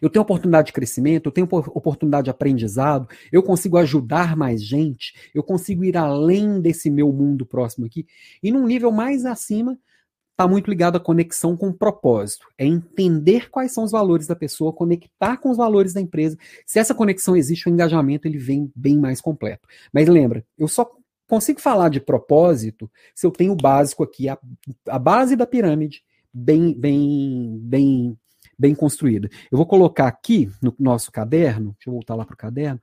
Eu tenho oportunidade de crescimento, eu tenho oportunidade de aprendizado, eu consigo ajudar mais gente, eu consigo ir além desse meu mundo próximo aqui. E num nível mais acima, está muito ligado à conexão com o propósito. É entender quais são os valores da pessoa, conectar com os valores da empresa. Se essa conexão existe, o engajamento ele vem bem mais completo. Mas lembra, eu só consigo falar de propósito se eu tenho o básico aqui, a, a base da pirâmide bem, bem, bem, bem construída. Eu vou colocar aqui no nosso caderno, deixa eu voltar lá para o caderno,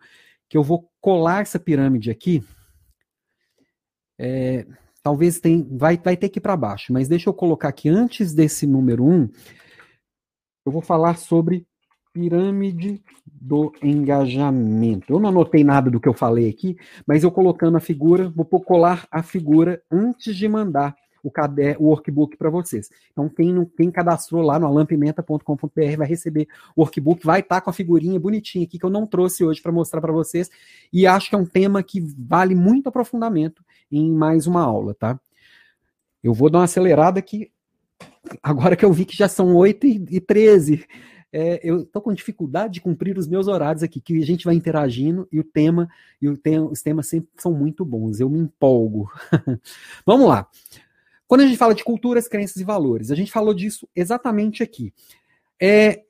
que eu vou colar essa pirâmide aqui. É, talvez tem, vai, vai ter que ir para baixo, mas deixa eu colocar aqui antes desse número 1, eu vou falar sobre pirâmide do engajamento. Eu não anotei nada do que eu falei aqui, mas eu colocando a figura, vou colar a figura antes de mandar o, o workbook para vocês. Então, quem, quem cadastrou lá no alampimenta.com.br vai receber o workbook, vai estar tá com a figurinha bonitinha aqui que eu não trouxe hoje para mostrar para vocês. E acho que é um tema que vale muito aprofundamento em mais uma aula, tá? Eu vou dar uma acelerada aqui, agora que eu vi que já são 8 e 13. É, eu estou com dificuldade de cumprir os meus horários aqui, que a gente vai interagindo e o tema e o tema, os temas sempre são muito bons. Eu me empolgo. Vamos lá. Quando a gente fala de culturas, crenças e valores, a gente falou disso exatamente aqui. É,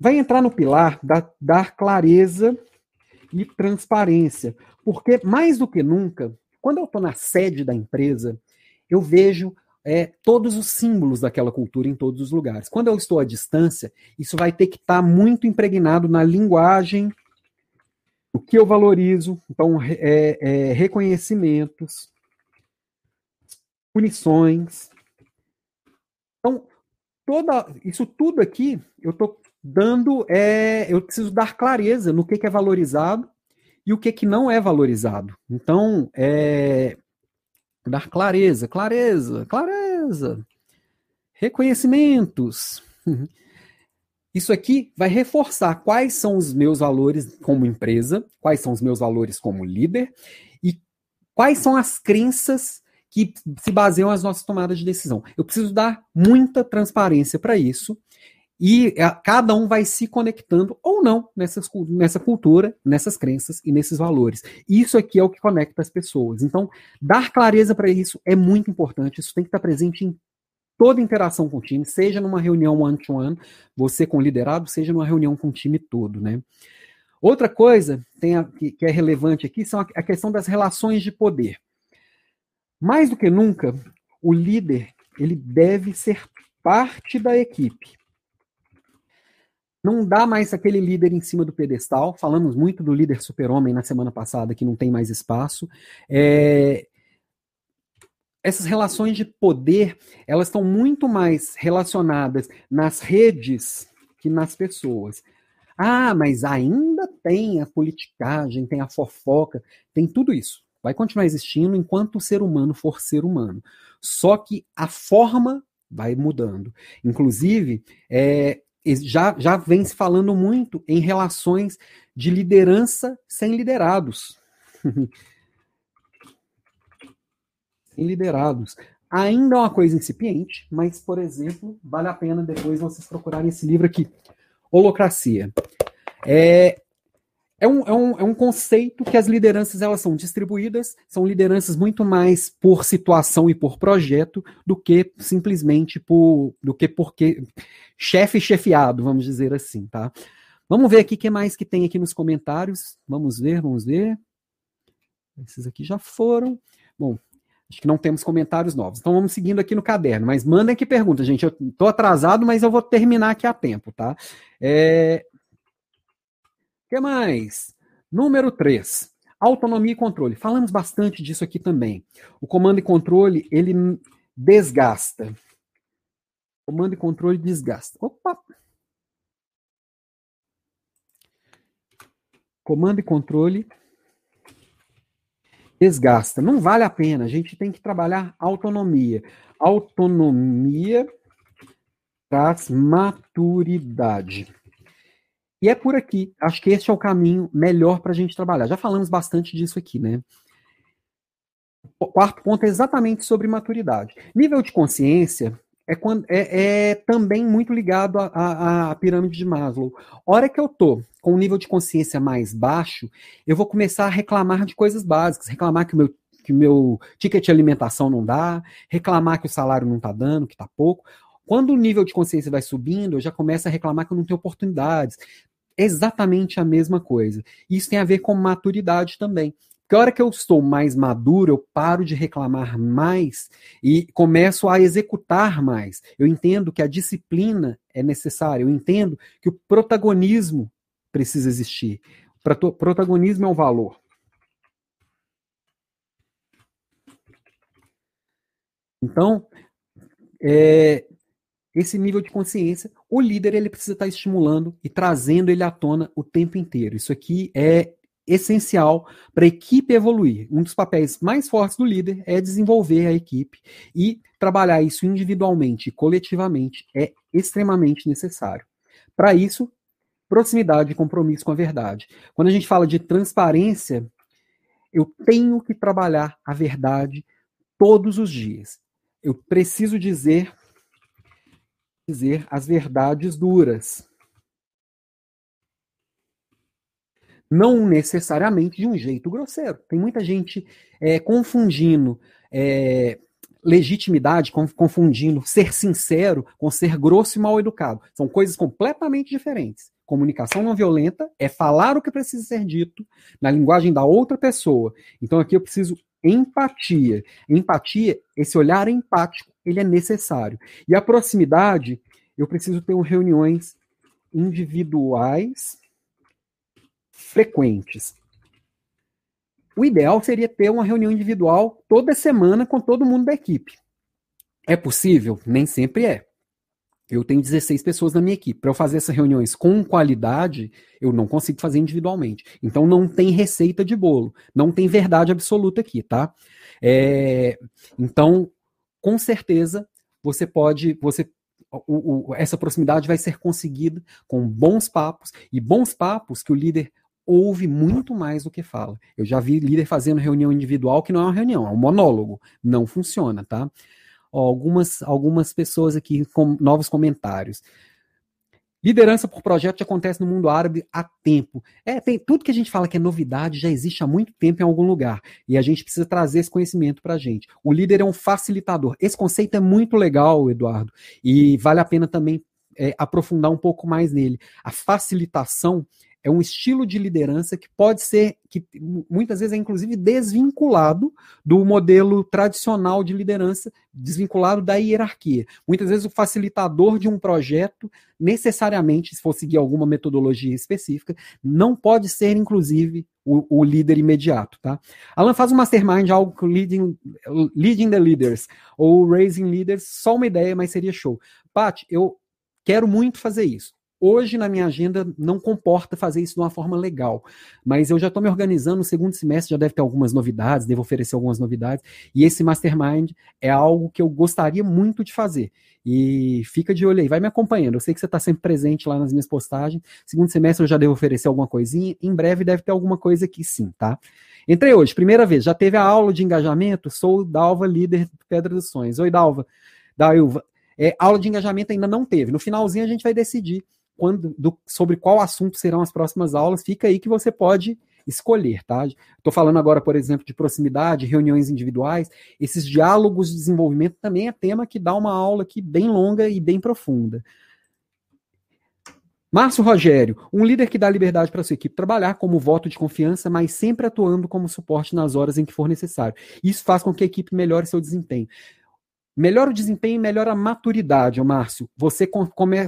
vai entrar no pilar da dar clareza e transparência, porque mais do que nunca, quando eu estou na sede da empresa, eu vejo é, todos os símbolos daquela cultura em todos os lugares. Quando eu estou à distância, isso vai ter que estar tá muito impregnado na linguagem, o que eu valorizo, então é, é, reconhecimentos, punições. Então, toda isso tudo aqui eu estou dando, é, eu preciso dar clareza no que, que é valorizado e o que, que não é valorizado. Então, é, dar clareza, clareza, clareza, reconhecimentos. Isso aqui vai reforçar quais são os meus valores como empresa, quais são os meus valores como líder e quais são as crenças que se baseiam as nossas tomadas de decisão. Eu preciso dar muita transparência para isso e é, cada um vai se conectando ou não nessas, nessa cultura, nessas crenças e nesses valores. Isso aqui é o que conecta as pessoas. Então, dar clareza para isso é muito importante. Isso tem que estar presente em toda interação com o time, seja numa reunião one-to-one, -one, você com o liderado, seja numa reunião com o time todo, né? Outra coisa a, que, que, é relevante aqui são a, a questão das relações de poder. Mais do que nunca, o líder ele deve ser parte da equipe. Não dá mais aquele líder em cima do pedestal. Falamos muito do líder super-homem na semana passada, que não tem mais espaço. É... Essas relações de poder, elas estão muito mais relacionadas nas redes que nas pessoas. Ah, mas ainda tem a politicagem, tem a fofoca, tem tudo isso vai continuar existindo enquanto o ser humano for ser humano. Só que a forma vai mudando. Inclusive, é, já, já vem se falando muito em relações de liderança sem liderados. sem liderados. Ainda é uma coisa incipiente, mas, por exemplo, vale a pena depois vocês procurarem esse livro aqui, Holocracia. É, é um, é, um, é um conceito que as lideranças elas são distribuídas, são lideranças muito mais por situação e por projeto do que simplesmente por do que porque chefe chefiado, vamos dizer assim, tá? Vamos ver aqui o que mais que tem aqui nos comentários. Vamos ver, vamos ver. Esses aqui já foram. Bom, acho que não temos comentários novos. Então vamos seguindo aqui no caderno. Mas mandem aqui perguntas, gente. Eu estou atrasado, mas eu vou terminar aqui a tempo, tá? É, que mais? Número 3. Autonomia e controle. Falamos bastante disso aqui também. O comando e controle, ele desgasta. Comando e controle desgasta. Opa! Comando e controle desgasta. Não vale a pena. A gente tem que trabalhar autonomia. Autonomia traz maturidade. E é por aqui. Acho que este é o caminho melhor para a gente trabalhar. Já falamos bastante disso aqui, né? O quarto ponto é exatamente sobre maturidade. Nível de consciência é, quando, é, é também muito ligado à, pirâmide de Maslow. Hora que eu tô com um nível de consciência mais baixo, eu vou começar a reclamar de coisas básicas, reclamar que o meu que meu ticket de alimentação não dá, reclamar que o salário não está dando, que está pouco. Quando o nível de consciência vai subindo, eu já começo a reclamar que eu não tenho oportunidades. Exatamente a mesma coisa. Isso tem a ver com maturidade também. Porque a hora que eu estou mais maduro, eu paro de reclamar mais e começo a executar mais. Eu entendo que a disciplina é necessária, eu entendo que o protagonismo precisa existir. Protagonismo é um valor. Então, é, esse nível de consciência, o líder ele precisa estar estimulando e trazendo ele à tona o tempo inteiro. Isso aqui é essencial para a equipe evoluir. Um dos papéis mais fortes do líder é desenvolver a equipe e trabalhar isso individualmente e coletivamente é extremamente necessário. Para isso, proximidade e compromisso com a verdade. Quando a gente fala de transparência, eu tenho que trabalhar a verdade todos os dias. Eu preciso dizer dizer as verdades duras. não necessariamente de um jeito grosseiro. Tem muita gente é, confundindo é, legitimidade, confundindo ser sincero com ser grosso e mal educado. São coisas completamente diferentes. Comunicação não violenta é falar o que precisa ser dito na linguagem da outra pessoa. Então aqui eu preciso empatia. Empatia, esse olhar empático, ele é necessário. E a proximidade, eu preciso ter reuniões individuais frequentes. O ideal seria ter uma reunião individual toda semana com todo mundo da equipe. É possível? Nem sempre é. Eu tenho 16 pessoas na minha equipe. Para eu fazer essas reuniões com qualidade, eu não consigo fazer individualmente. Então não tem receita de bolo, não tem verdade absoluta aqui, tá? É, então, com certeza, você pode, você o, o, essa proximidade vai ser conseguida com bons papos e bons papos que o líder ouve muito mais do que fala. Eu já vi líder fazendo reunião individual que não é uma reunião, é um monólogo. Não funciona, tá? Ó, algumas, algumas pessoas aqui com novos comentários. Liderança por projeto acontece no mundo árabe há tempo. É, tem tudo que a gente fala que é novidade já existe há muito tempo em algum lugar. E a gente precisa trazer esse conhecimento para a gente. O líder é um facilitador. Esse conceito é muito legal, Eduardo, e vale a pena também é, aprofundar um pouco mais nele. A facilitação é um estilo de liderança que pode ser, que muitas vezes é inclusive desvinculado do modelo tradicional de liderança, desvinculado da hierarquia. Muitas vezes o facilitador de um projeto, necessariamente, se for seguir alguma metodologia específica, não pode ser, inclusive, o, o líder imediato. Tá? Alan faz um mastermind, algo com leading, leading the Leaders, ou Raising Leaders, só uma ideia, mas seria show. Pat, eu quero muito fazer isso. Hoje, na minha agenda, não comporta fazer isso de uma forma legal. Mas eu já estou me organizando. No segundo semestre já deve ter algumas novidades, devo oferecer algumas novidades. E esse Mastermind é algo que eu gostaria muito de fazer. E fica de olho aí, vai me acompanhando. Eu sei que você está sempre presente lá nas minhas postagens. Segundo semestre eu já devo oferecer alguma coisinha. Em breve deve ter alguma coisa aqui sim, tá? Entrei hoje, primeira vez, já teve a aula de engajamento. Sou Dalva, líder Pedra dos Sonhos. Oi, Dalva. Dalva. É, aula de engajamento ainda não teve. No finalzinho a gente vai decidir quando, do, sobre qual assunto serão as próximas aulas, fica aí que você pode escolher, tá? Estou falando agora, por exemplo, de proximidade, reuniões individuais, esses diálogos de desenvolvimento também é tema que dá uma aula aqui bem longa e bem profunda. Márcio Rogério, um líder que dá liberdade para sua equipe trabalhar como voto de confiança, mas sempre atuando como suporte nas horas em que for necessário. Isso faz com que a equipe melhore seu desempenho. Melhora o desempenho, melhora a maturidade, Márcio. Você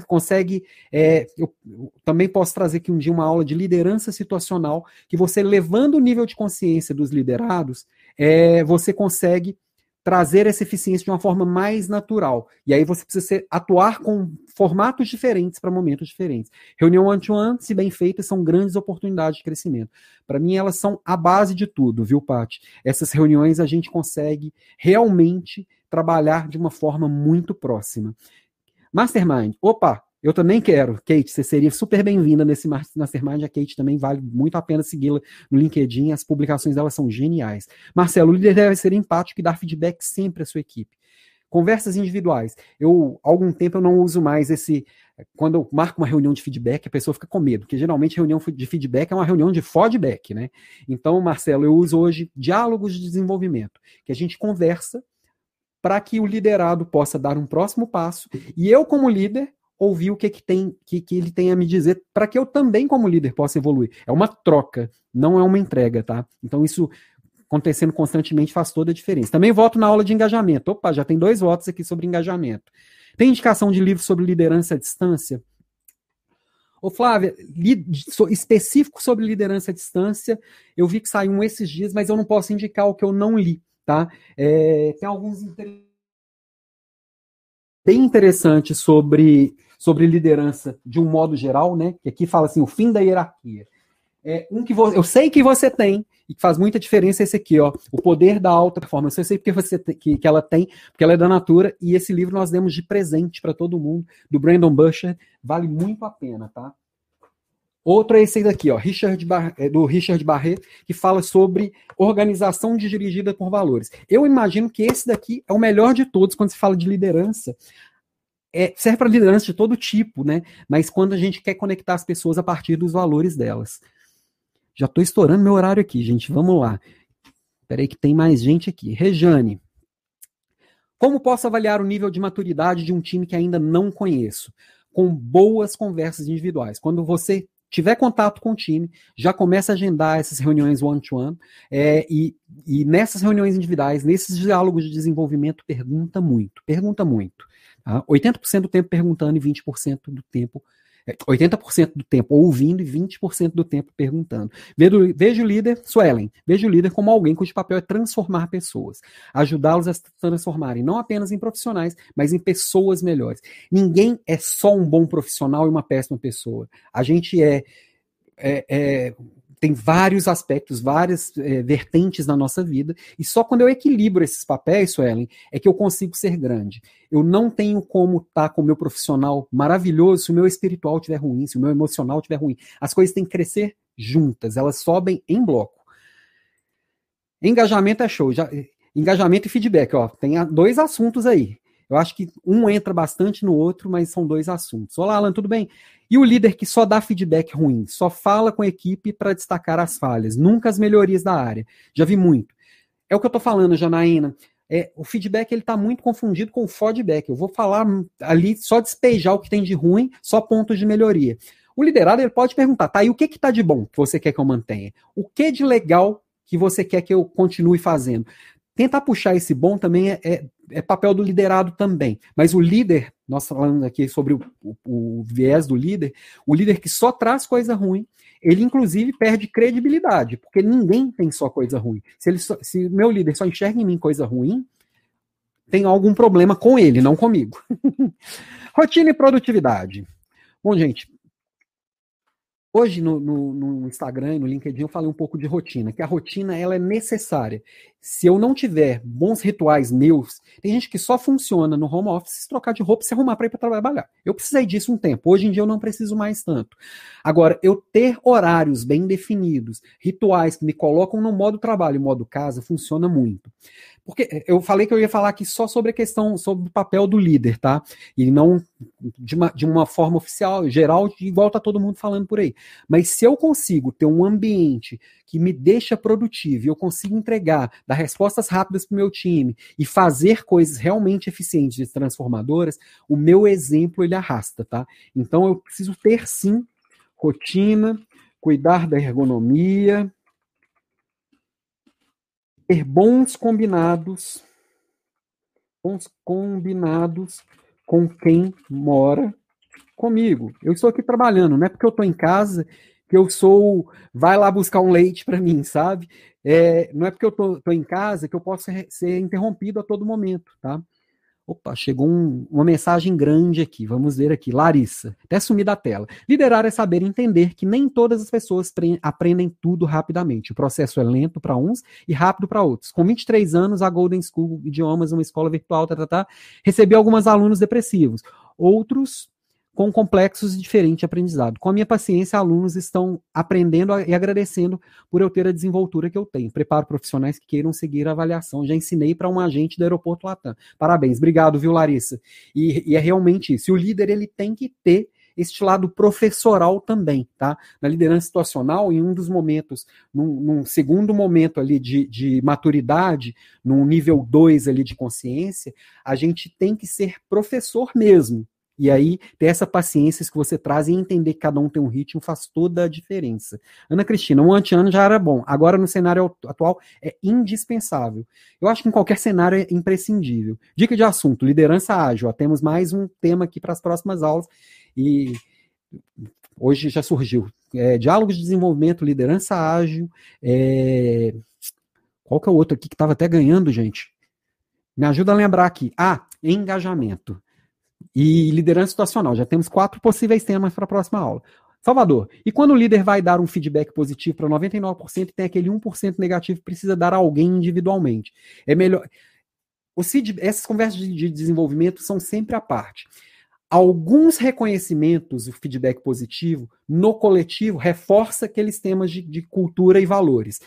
consegue. É, eu, eu, também posso trazer aqui um dia uma aula de liderança situacional, que você, levando o nível de consciência dos liderados, é, você consegue trazer essa eficiência de uma forma mais natural. E aí você precisa ser, atuar com formatos diferentes para momentos diferentes. Reunião one-to-one, se bem feitas, são grandes oportunidades de crescimento. Para mim, elas são a base de tudo, viu, Paty? Essas reuniões a gente consegue realmente trabalhar de uma forma muito próxima. Mastermind, opa, Eu também quero. Kate, você seria super bem-vinda nesse Mastermind. A Kate também vale muito a pena segui-la no LinkedIn. As publicações dela são geniais. Marcelo, o líder deve ser empático e dar feedback sempre à sua equipe. Conversas individuais. Eu, há algum tempo, eu não uso mais esse. Quando eu marco uma reunião de feedback, a pessoa fica com medo, porque geralmente reunião de feedback é uma reunião de feedback, né? Então, Marcelo, eu uso hoje diálogos de desenvolvimento, que a gente conversa para que o liderado possa dar um próximo passo e eu, como líder, ouvir o que, que tem que, que ele tem a me dizer para que eu também, como líder, possa evoluir. É uma troca, não é uma entrega, tá? Então, isso acontecendo constantemente faz toda a diferença. Também voto na aula de engajamento. Opa, já tem dois votos aqui sobre engajamento. Tem indicação de livro sobre liderança à distância? Ô, Flávia, específico sobre liderança à distância, eu vi que saiu um esses dias, mas eu não posso indicar o que eu não li, tá? É, tem alguns bem interessantes sobre, sobre liderança de um modo geral, né? Que aqui fala assim, o fim da hierarquia. É, um que eu sei que você tem, e que faz muita diferença esse aqui, ó, o poder da alta performance. Eu sei porque você que, que ela tem, porque ela é da Natura, e esse livro nós demos de presente para todo mundo, do Brandon Busher, vale muito a pena, tá? Outro é esse daqui, ó, Richard Bar é, do Richard Barret, que fala sobre organização dirigida por valores. Eu imagino que esse daqui é o melhor de todos quando se fala de liderança. É, serve para liderança de todo tipo, né? Mas quando a gente quer conectar as pessoas a partir dos valores delas. Já estou estourando meu horário aqui, gente. Vamos lá. Espera aí que tem mais gente aqui. Rejane. Como posso avaliar o nível de maturidade de um time que ainda não conheço? Com boas conversas individuais. Quando você tiver contato com o time, já começa a agendar essas reuniões one-to-one, -one, é, e, e nessas reuniões individuais, nesses diálogos de desenvolvimento, pergunta muito, pergunta muito. Tá? 80% do tempo perguntando e 20% do tempo 80% do tempo ouvindo e 20% do tempo perguntando. Vejo o líder, Suelen, vejo o líder como alguém cujo papel é transformar pessoas, ajudá-los a se transformarem, não apenas em profissionais, mas em pessoas melhores. Ninguém é só um bom profissional e uma péssima pessoa. A gente é, é, é tem vários aspectos, várias é, vertentes na nossa vida, e só quando eu equilibro esses papéis, Suelen, é que eu consigo ser grande. Eu não tenho como estar tá com o meu profissional maravilhoso se o meu espiritual estiver ruim, se o meu emocional estiver ruim. As coisas têm que crescer juntas, elas sobem em bloco. Engajamento é show. Já, engajamento e feedback, ó, tem dois assuntos aí. Eu acho que um entra bastante no outro, mas são dois assuntos. Olá, Alan, tudo bem? E o líder que só dá feedback ruim, só fala com a equipe para destacar as falhas, nunca as melhorias da área. Já vi muito. É o que eu estou falando, Janaína. É, o feedback ele está muito confundido com o feedback. Eu vou falar ali só despejar o que tem de ruim, só pontos de melhoria. O liderado ele pode perguntar, tá? E o que que tá de bom que você quer que eu mantenha? O que de legal que você quer que eu continue fazendo? Tentar puxar esse bom também é, é, é papel do liderado também. Mas o líder, nós falamos aqui sobre o, o, o, viés do líder, o líder que só traz coisa ruim, ele inclusive perde credibilidade, porque ninguém tem só coisa ruim. Se, ele só, se meu líder só enxerga em mim coisa ruim, tem algum problema com ele, não comigo. Rotina e produtividade. Bom, gente, Hoje no, no, no, Instagram e no LinkedIn eu falei um pouco de rotina, que a rotina ela é necessária. Se eu não tiver bons rituais meus, tem gente que só funciona no home office se trocar de roupa e se arrumar para ir para trabalhar. Eu precisei disso um tempo. Hoje em dia eu não preciso mais tanto. Agora, eu ter horários bem definidos, rituais que me colocam no modo trabalho modo casa, funciona muito. Porque eh, eu falei que eu ia falar aqui só sobre a questão, sobre o papel do líder, tá? E não de uma, de uma forma oficial, geral, igual tá todo mundo falando por aí. Mas se eu consigo ter um ambiente que me deixa produtivo e eu consigo entregar, dar respostas rápidas para o meu time e fazer coisas realmente eficientes e transformadoras, o meu exemplo ele arrasta, tá? Então eu preciso ter sim rotina, cuidar da ergonomia, ter bons combinados, bons combinados com quem mora comigo. Eu estou aqui trabalhando, não é porque eu estou em casa que eu sou, vai lá buscar um leite para mim, sabe? É, não é porque eu estou em casa que eu posso ser, interrompido a todo momento, tá? Opa, chegou um, uma mensagem grande aqui. Vamos ver aqui. Larissa, até sumir da tela. Liderar é saber entender que nem todas as pessoas aprendem tudo rapidamente. O processo é lento para uns e rápido para outros. Com 23 anos, a Golden School Idiomas, uma escola virtual, tá, tá, tá, recebi alguns alunos depressivos. Outros com complexos e diferente aprendizado. Com a minha paciência, alunos estão aprendendo e agradecendo por eu ter a desenvoltura que eu tenho. Preparo profissionais que queiram seguir a avaliação. Já ensinei para um agente do aeroporto Latam. Parabéns, obrigado, viu, Larissa? E, e é realmente isso. E o líder ele tem que ter este lado professoral também, tá? Na liderança situacional, em um dos momentos, num, num segundo momento ali de, de maturidade, num nível 2 ali de consciência, a gente tem que ser professor mesmo, e aí, ter essa paciência que você traz e entender que cada um tem um ritmo faz toda a diferença. Ana Cristina, um anti-ano já era bom. Agora, no cenário atual, é indispensável. Eu acho que em qualquer cenário é imprescindível. Dica de assunto: liderança ágil. Ó, temos mais um tema aqui para as próximas aulas. E hoje já surgiu. É, diálogos de desenvolvimento, liderança ágil. É... Qual que é o outro aqui que estava até ganhando, gente? Me ajuda a lembrar aqui. Ah, engajamento e liderança situacional. Já temos quatro possíveis temas para a próxima aula. Salvador, e quando o líder vai dar um feedback positivo para 99% e tem aquele 1% negativo, precisa dar a alguém individualmente. É melhor. essas conversas de desenvolvimento são sempre à parte. Alguns reconhecimentos, o feedback positivo, no coletivo, reforça aqueles temas de, de cultura e valores.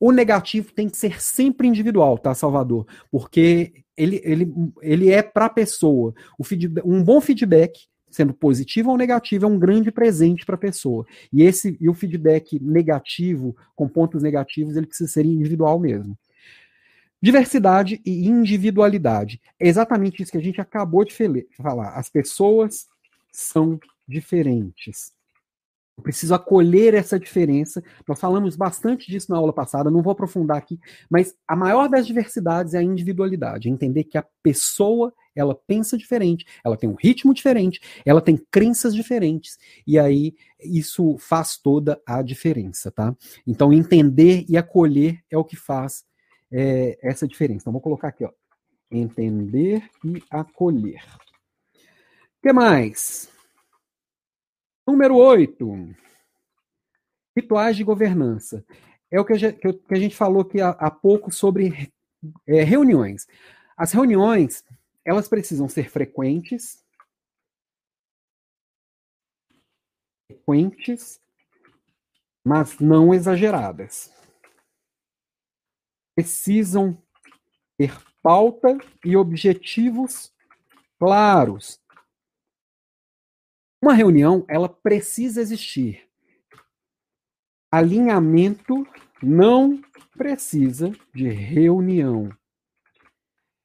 O negativo tem que ser sempre individual, tá, Salvador? Porque ele, ele, ele é para a pessoa. O feedback, um bom feedback, sendo positivo ou negativo, é um grande presente para a pessoa. E esse e o feedback negativo, com pontos negativos, ele precisa ser individual mesmo. Diversidade e individualidade. É exatamente isso que a gente acabou de falar. As pessoas são diferentes. Eu preciso acolher essa diferença. Nós falamos bastante disso na aula passada, não vou aprofundar aqui, mas a maior das diversidades é a individualidade, é entender que a pessoa, ela pensa diferente, ela tem um ritmo diferente, ela tem crenças diferentes, e aí isso faz toda a diferença, tá? Então entender e acolher é o que faz é, essa diferença. Então vou colocar aqui, ó, entender e acolher. O que mais? Número 8. Rituais de governança. É o que a gente, falou aqui há, há pouco sobre é, reuniões. As reuniões, elas precisam ser frequentes, frequentes, mas não exageradas. Precisam ter pauta e objetivos claros. Uma reunião, ela precisa existir. Alinhamento não precisa de reunião.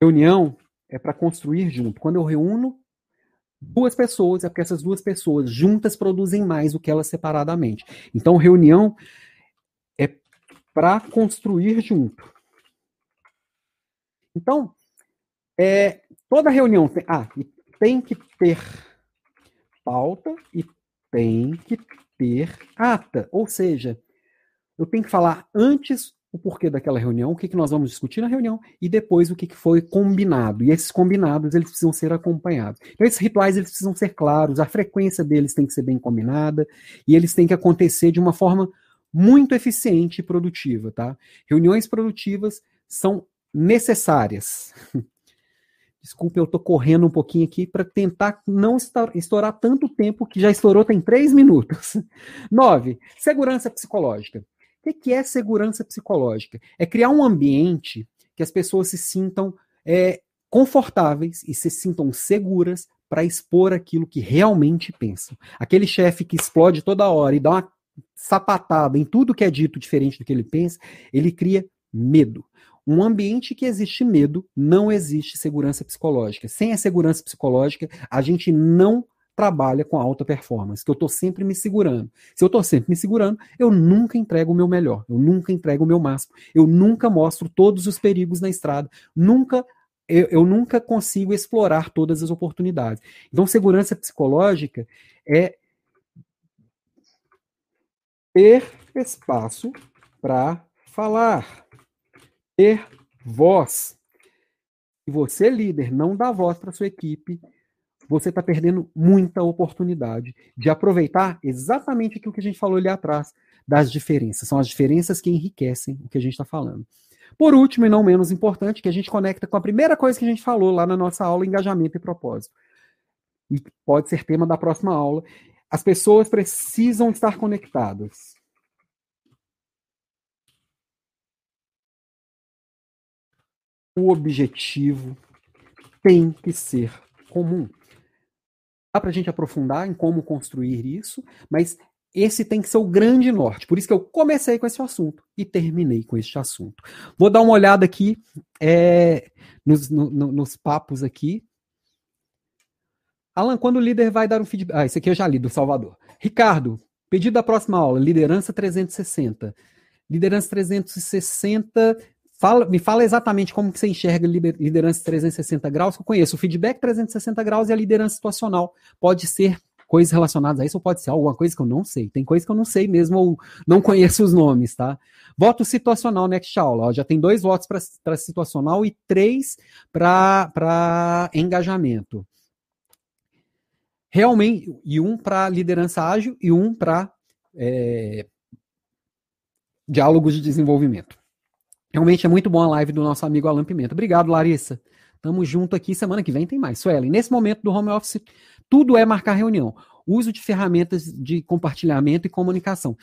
Reunião é para construir junto. Quando eu reúno duas pessoas, é porque essas duas pessoas juntas produzem mais do que elas separadamente. Então, reunião é para construir junto. Então, é, toda reunião tem, ah, tem que ter pauta e tem que ter ata. Ou seja, eu tenho que falar antes o porquê daquela reunião, o que, que nós vamos discutir na reunião e depois o que, que foi combinado. E esses combinados, eles precisam ser acompanhados. Então, esses rituais, eles precisam ser claros, a frequência deles tem que ser bem combinada e eles têm que acontecer de uma forma muito eficiente e produtiva, tá? Reuniões produtivas são necessárias. Desculpe, eu estou correndo um pouquinho aqui para tentar não estourar tanto tempo que já estourou tem três minutos. Nove, segurança psicológica. O que é segurança psicológica? É criar um ambiente que as pessoas se sintam é, confortáveis e se sintam seguras para expor aquilo que realmente pensam. Aquele chefe que explode toda hora e dá uma sapatada em tudo que é dito diferente do que ele pensa, ele cria medo. Um ambiente que existe medo, não existe segurança psicológica. Sem a segurança psicológica, a gente não trabalha com alta performance, que eu estou sempre me segurando. Se eu estou sempre me segurando, eu nunca entrego o meu melhor, eu nunca entrego o meu máximo, eu nunca mostro todos os perigos na estrada, nunca eu, eu nunca consigo explorar todas as oportunidades. Então, segurança psicológica é ter espaço para falar ter voz. Se você, líder, não dá voz para sua equipe, você está perdendo muita oportunidade de aproveitar exatamente aquilo que a gente falou ali atrás, das diferenças. São as diferenças que enriquecem o que a gente está falando. Por último, e não menos importante, que a gente conecta com a primeira coisa que a gente falou lá na nossa aula, engajamento e propósito. e pode ser tema da próxima aula. As pessoas precisam estar conectadas. O objetivo tem que ser comum. Dá para a gente aprofundar em como construir isso, mas esse tem que ser o grande norte. Por isso que eu comecei com esse assunto e terminei com este assunto. Vou dar uma olhada aqui é, nos, no, nos papos aqui. Alan, quando o líder vai dar um feedback? Ah, esse aqui eu já li, do Salvador. Ricardo, pedido da próxima aula, liderança 360. Liderança 360 Fala, me fala exatamente como que você enxerga liderança 360 graus, que eu conheço. O feedback 360 graus e a liderança situacional. Pode ser coisas relacionadas a isso ou pode ser alguma coisa que eu não sei. Tem coisa que eu não sei mesmo ou não conheço os nomes, tá? Voto situacional next aula. Ó, já tem dois votos para situacional e três para engajamento. Realmente, e um para liderança ágil e um para é, diálogos de desenvolvimento. Realmente é muito bom a live do nosso amigo Alan Pimenta. Obrigado, Larissa. Tamo junto aqui. Semana que vem tem mais. Suelen, nesse momento do home office, tudo é marcar reunião. Uso de ferramentas de compartilhamento e comunicação.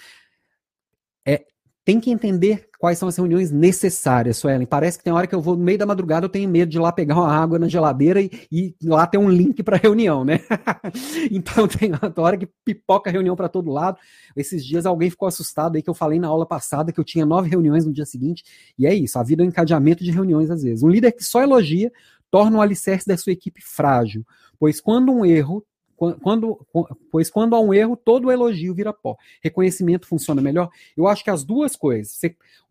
Tem que entender quais são as reuniões necessárias, Suelen. Parece que tem hora que eu vou no meio da madrugada, eu tenho medo de ir lá pegar uma água na geladeira e, e lá ter um link para reunião, né? então tem hora que pipoca reunião para todo lado. Esses dias alguém ficou assustado aí que eu falei na aula passada que eu tinha nove reuniões no dia seguinte. E é isso, a vida é um encadeamento de reuniões às vezes. Um líder que só elogia torna o alicerce da sua equipe frágil, pois quando um erro quando, pois quando há um erro, todo elogio vira pó. Reconhecimento funciona melhor? Eu acho que as duas coisas.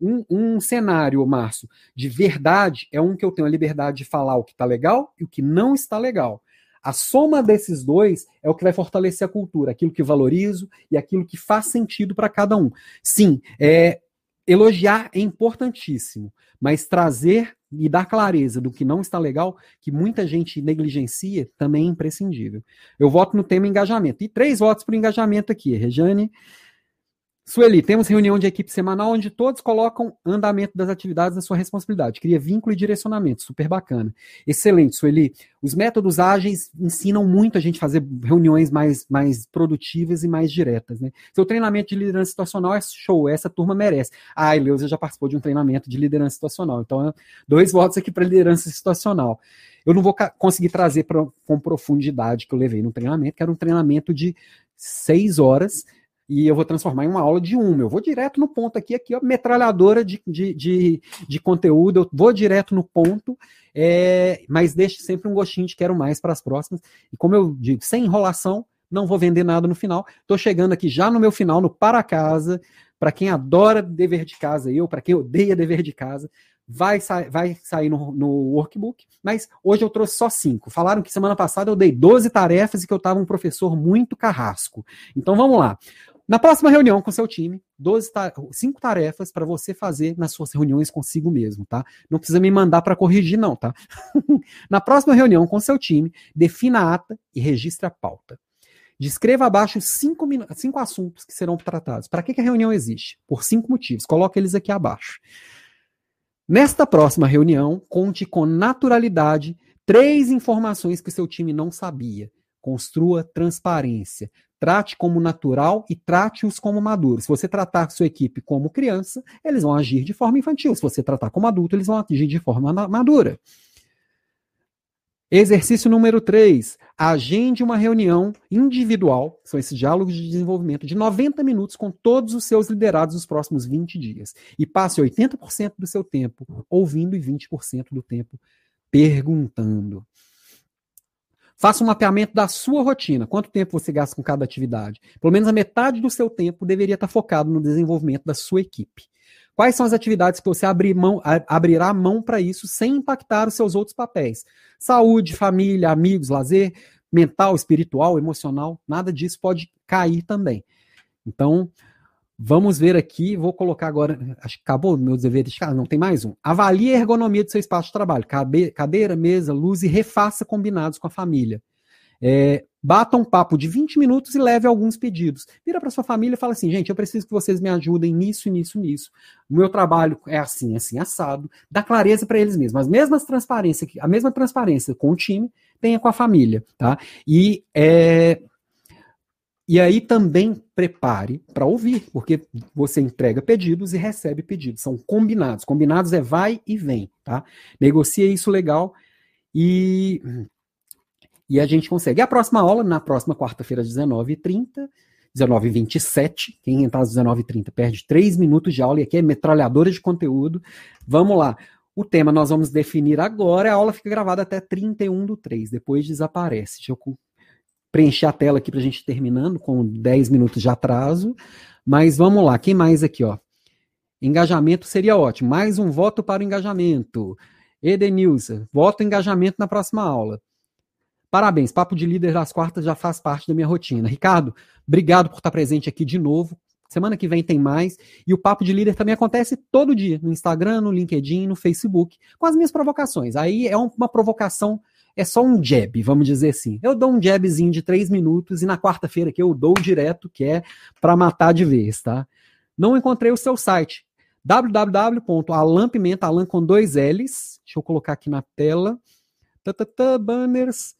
Um, um cenário, Márcio, de verdade é um que eu tenho a liberdade de falar o que está legal e o que não está legal. A soma desses dois é o que vai fortalecer a cultura, aquilo que valorizo e aquilo que faz sentido para cada um. Sim, é, elogiar é importantíssimo, mas trazer e dar clareza do que não está legal, que muita gente negligencia, também é imprescindível. Eu voto no tema engajamento. E três votos para engajamento aqui. Rejane, Sueli, temos reunião de equipe semanal onde todos colocam andamento das atividades na sua responsabilidade. Cria vínculo e direcionamento, super bacana. Excelente, Sueli. Os métodos ágeis ensinam muito a gente a fazer reuniões mais, mais produtivas e mais diretas. Né? Seu treinamento de liderança situacional é show, essa turma merece. Ah, Eleusa já participou de um treinamento de liderança situacional. Então, dois votos aqui para liderança situacional. Eu não vou conseguir trazer pra, com profundidade que eu levei no treinamento, que era um treinamento de seis horas e eu vou transformar em uma aula de uma. Eu vou direto no ponto aqui, aqui, ó, metralhadora de, de, de, de conteúdo, eu vou direto no ponto, é, mas deixe sempre um gostinho de quero mais para as próximas. E como eu digo, sem enrolação, não vou vender nada no final. Estou chegando aqui já no meu final, no para casa. Para quem adora dever de casa, eu, para quem odeia dever de casa, vai, sa vai sair no, no, workbook, mas hoje eu trouxe só cinco. Falaram que semana passada eu dei 12 tarefas e que eu estava um professor muito carrasco. Então vamos lá. Na próxima reunião com seu time, 12 ta cinco tarefas para você fazer nas suas reuniões consigo mesmo, tá? Não precisa me mandar para corrigir, não, tá? Na próxima reunião com seu time, defina a ata e registre a pauta. Descreva abaixo cinco, cinco assuntos que serão tratados. Para que, que a reunião existe? Por cinco motivos. Coloque eles aqui abaixo. Nesta próxima reunião, conte com naturalidade três informações que seu time não sabia. Construa transparência. Trate como natural e trate-os como maduros. Se você tratar sua equipe como criança, eles vão agir de forma infantil. Se você tratar como adulto, eles vão agir de forma madura. Exercício número 3. Agende uma reunião individual, são esses diálogos de desenvolvimento, de 90 minutos com todos os seus liderados nos próximos 20 dias. E passe 80% do seu tempo ouvindo e 20% do tempo perguntando. Faça um mapeamento da sua rotina. Quanto tempo você gasta com cada atividade? Pelo menos a metade do seu tempo deveria estar focado no desenvolvimento da sua equipe. Quais são as atividades que você abrir mão, abrirá mão para isso sem impactar os seus outros papéis? Saúde, família, amigos, lazer, mental, espiritual, emocional, nada disso pode cair também. Então, Vamos ver aqui, vou colocar agora, acho que acabou meu dever de casa, não tem mais um. Avalie a ergonomia do seu espaço de trabalho, cadeira, mesa, luz e refaça combinados com a família. É, bata um papo de 20 minutos e leve alguns pedidos. Vira para sua família e fala assim, gente, eu preciso que vocês me ajudem nisso, nisso, nisso. O meu trabalho é assim, assim, assado. Dá clareza para eles mesmos. As mesmas transparência, a mesma transparência com o time tenha com a família, tá? E é, e aí também prepare para ouvir, porque você entrega pedidos e recebe pedidos, são combinados. Combinados é vai e vem, tá? Negocia isso legal e e a gente consegue. E a próxima aula, na próxima quarta-feira, 19h30, 19h27. Quem entrar às 19h30 perde 3 minutos de aula e aqui é metralhadora de conteúdo. Vamos lá. O tema nós vamos definir agora. A aula fica gravada até 31 do 3, depois desaparece. Deixa eu preencher a tela aqui para a gente terminando com 10 minutos de atraso. Mas vamos lá, quem mais aqui, ó? Engajamento seria ótimo. Mais um voto para o engajamento. Edenilson, voto engajamento na próxima aula. Parabéns, Papo de Líder das Quartas já faz parte da minha rotina. Ricardo, obrigado por estar presente aqui de novo. Semana que vem tem mais. E o Papo de Líder também acontece todo dia, no Instagram, no LinkedIn, no Facebook, com as minhas provocações. Aí é uma provocação, é só um jab, vamos dizer assim. Eu dou um jabzinho de três minutos e na quarta-feira que eu dou direto, que é para matar de vez, tá? Não encontrei o seu site. www.alampimenta, alan com dois L's. Deixa eu colocar aqui na tela. Tatatá, banners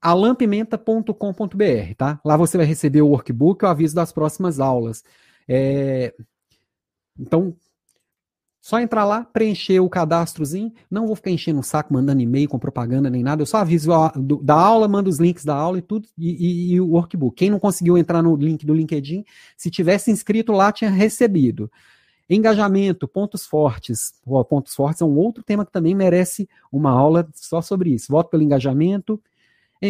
alampimenta.com.br, tá? Lá você vai receber o workbook, o aviso das próximas aulas. É... Então, só entrar lá, preencher o cadastrozinho. Não vou ficar enchendo o saco, mandando e-mail com propaganda nem nada. Eu só aviso da aula, mando os links da aula e tudo, e, e, e, o workbook. Quem não conseguiu entrar no link do LinkedIn, se tivesse inscrito lá, tinha recebido. Engajamento, pontos fortes. pontos fortes é um outro tema que também merece uma aula só sobre isso. Voto pelo engajamento,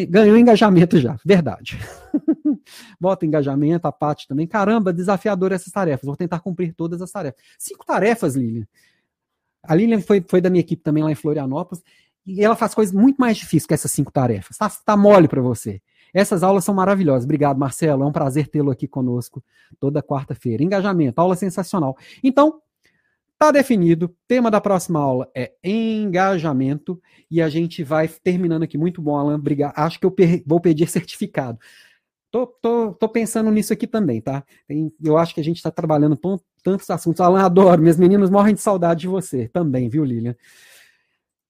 Ganhou engajamento já, verdade. Bota engajamento, a parte também. Caramba, desafiador essas tarefas. Vou tentar cumprir todas as tarefas. Cinco tarefas, Lilian. A Lilian foi, foi da minha equipe também lá em Florianópolis. E ela faz coisas muito mais difíceis que essas cinco tarefas. Tá, tá mole para você. Essas aulas são maravilhosas. Obrigado, Marcelo. É um prazer tê-lo aqui conosco toda quarta-feira. Engajamento, aula sensacional. Então, Tá definido. Tema da próxima aula é engajamento. E a gente vai terminando aqui. Muito bom, Alan. Obrigado. Acho que eu vou pedir certificado. Tô, tô, tô pensando nisso aqui também, tá? Tem, eu acho que a gente está trabalhando tantos assuntos. Alan, adoro. Minhas meninas morrem de saudade de você também, viu, Lilian?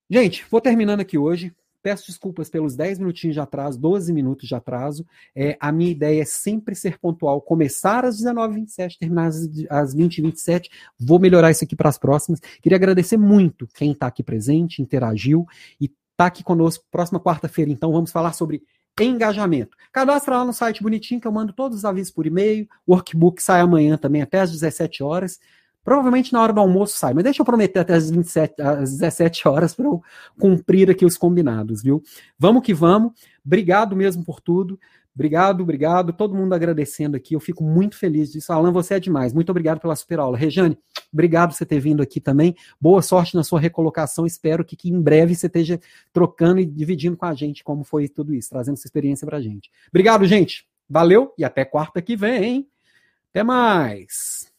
Gente, vou terminando aqui hoje. Peço desculpas pelos 10 minutinhos de atraso, 12 minutos de atraso. É, a minha ideia é sempre ser pontual, começar às 19h27, terminar às, às 20h27. Vou melhorar isso aqui para as próximas. Queria agradecer muito quem está aqui presente, interagiu e está aqui conosco. Próxima quarta-feira, então, vamos falar sobre engajamento. Cadastra lá no site bonitinho que eu mando todos os avisos por e-mail. O workbook sai amanhã também, até às 17 horas. Provavelmente na hora do almoço sai, mas deixa eu prometer até as, 27, às 17 horas para eu cumprir aqui os combinados, viu? Vamos que vamos. Obrigado mesmo por tudo. Obrigado, obrigado. Todo mundo agradecendo aqui. Eu fico muito feliz disso. Alan, você é demais. Muito obrigado pela super aula. Rejane, obrigado por você ter vindo aqui também. Boa sorte na sua recolocação. Espero que, que em breve você esteja trocando e dividindo com a gente como foi tudo isso, trazendo essa experiência para a gente. Obrigado, gente. Valeu e até quarta que vem. Até mais.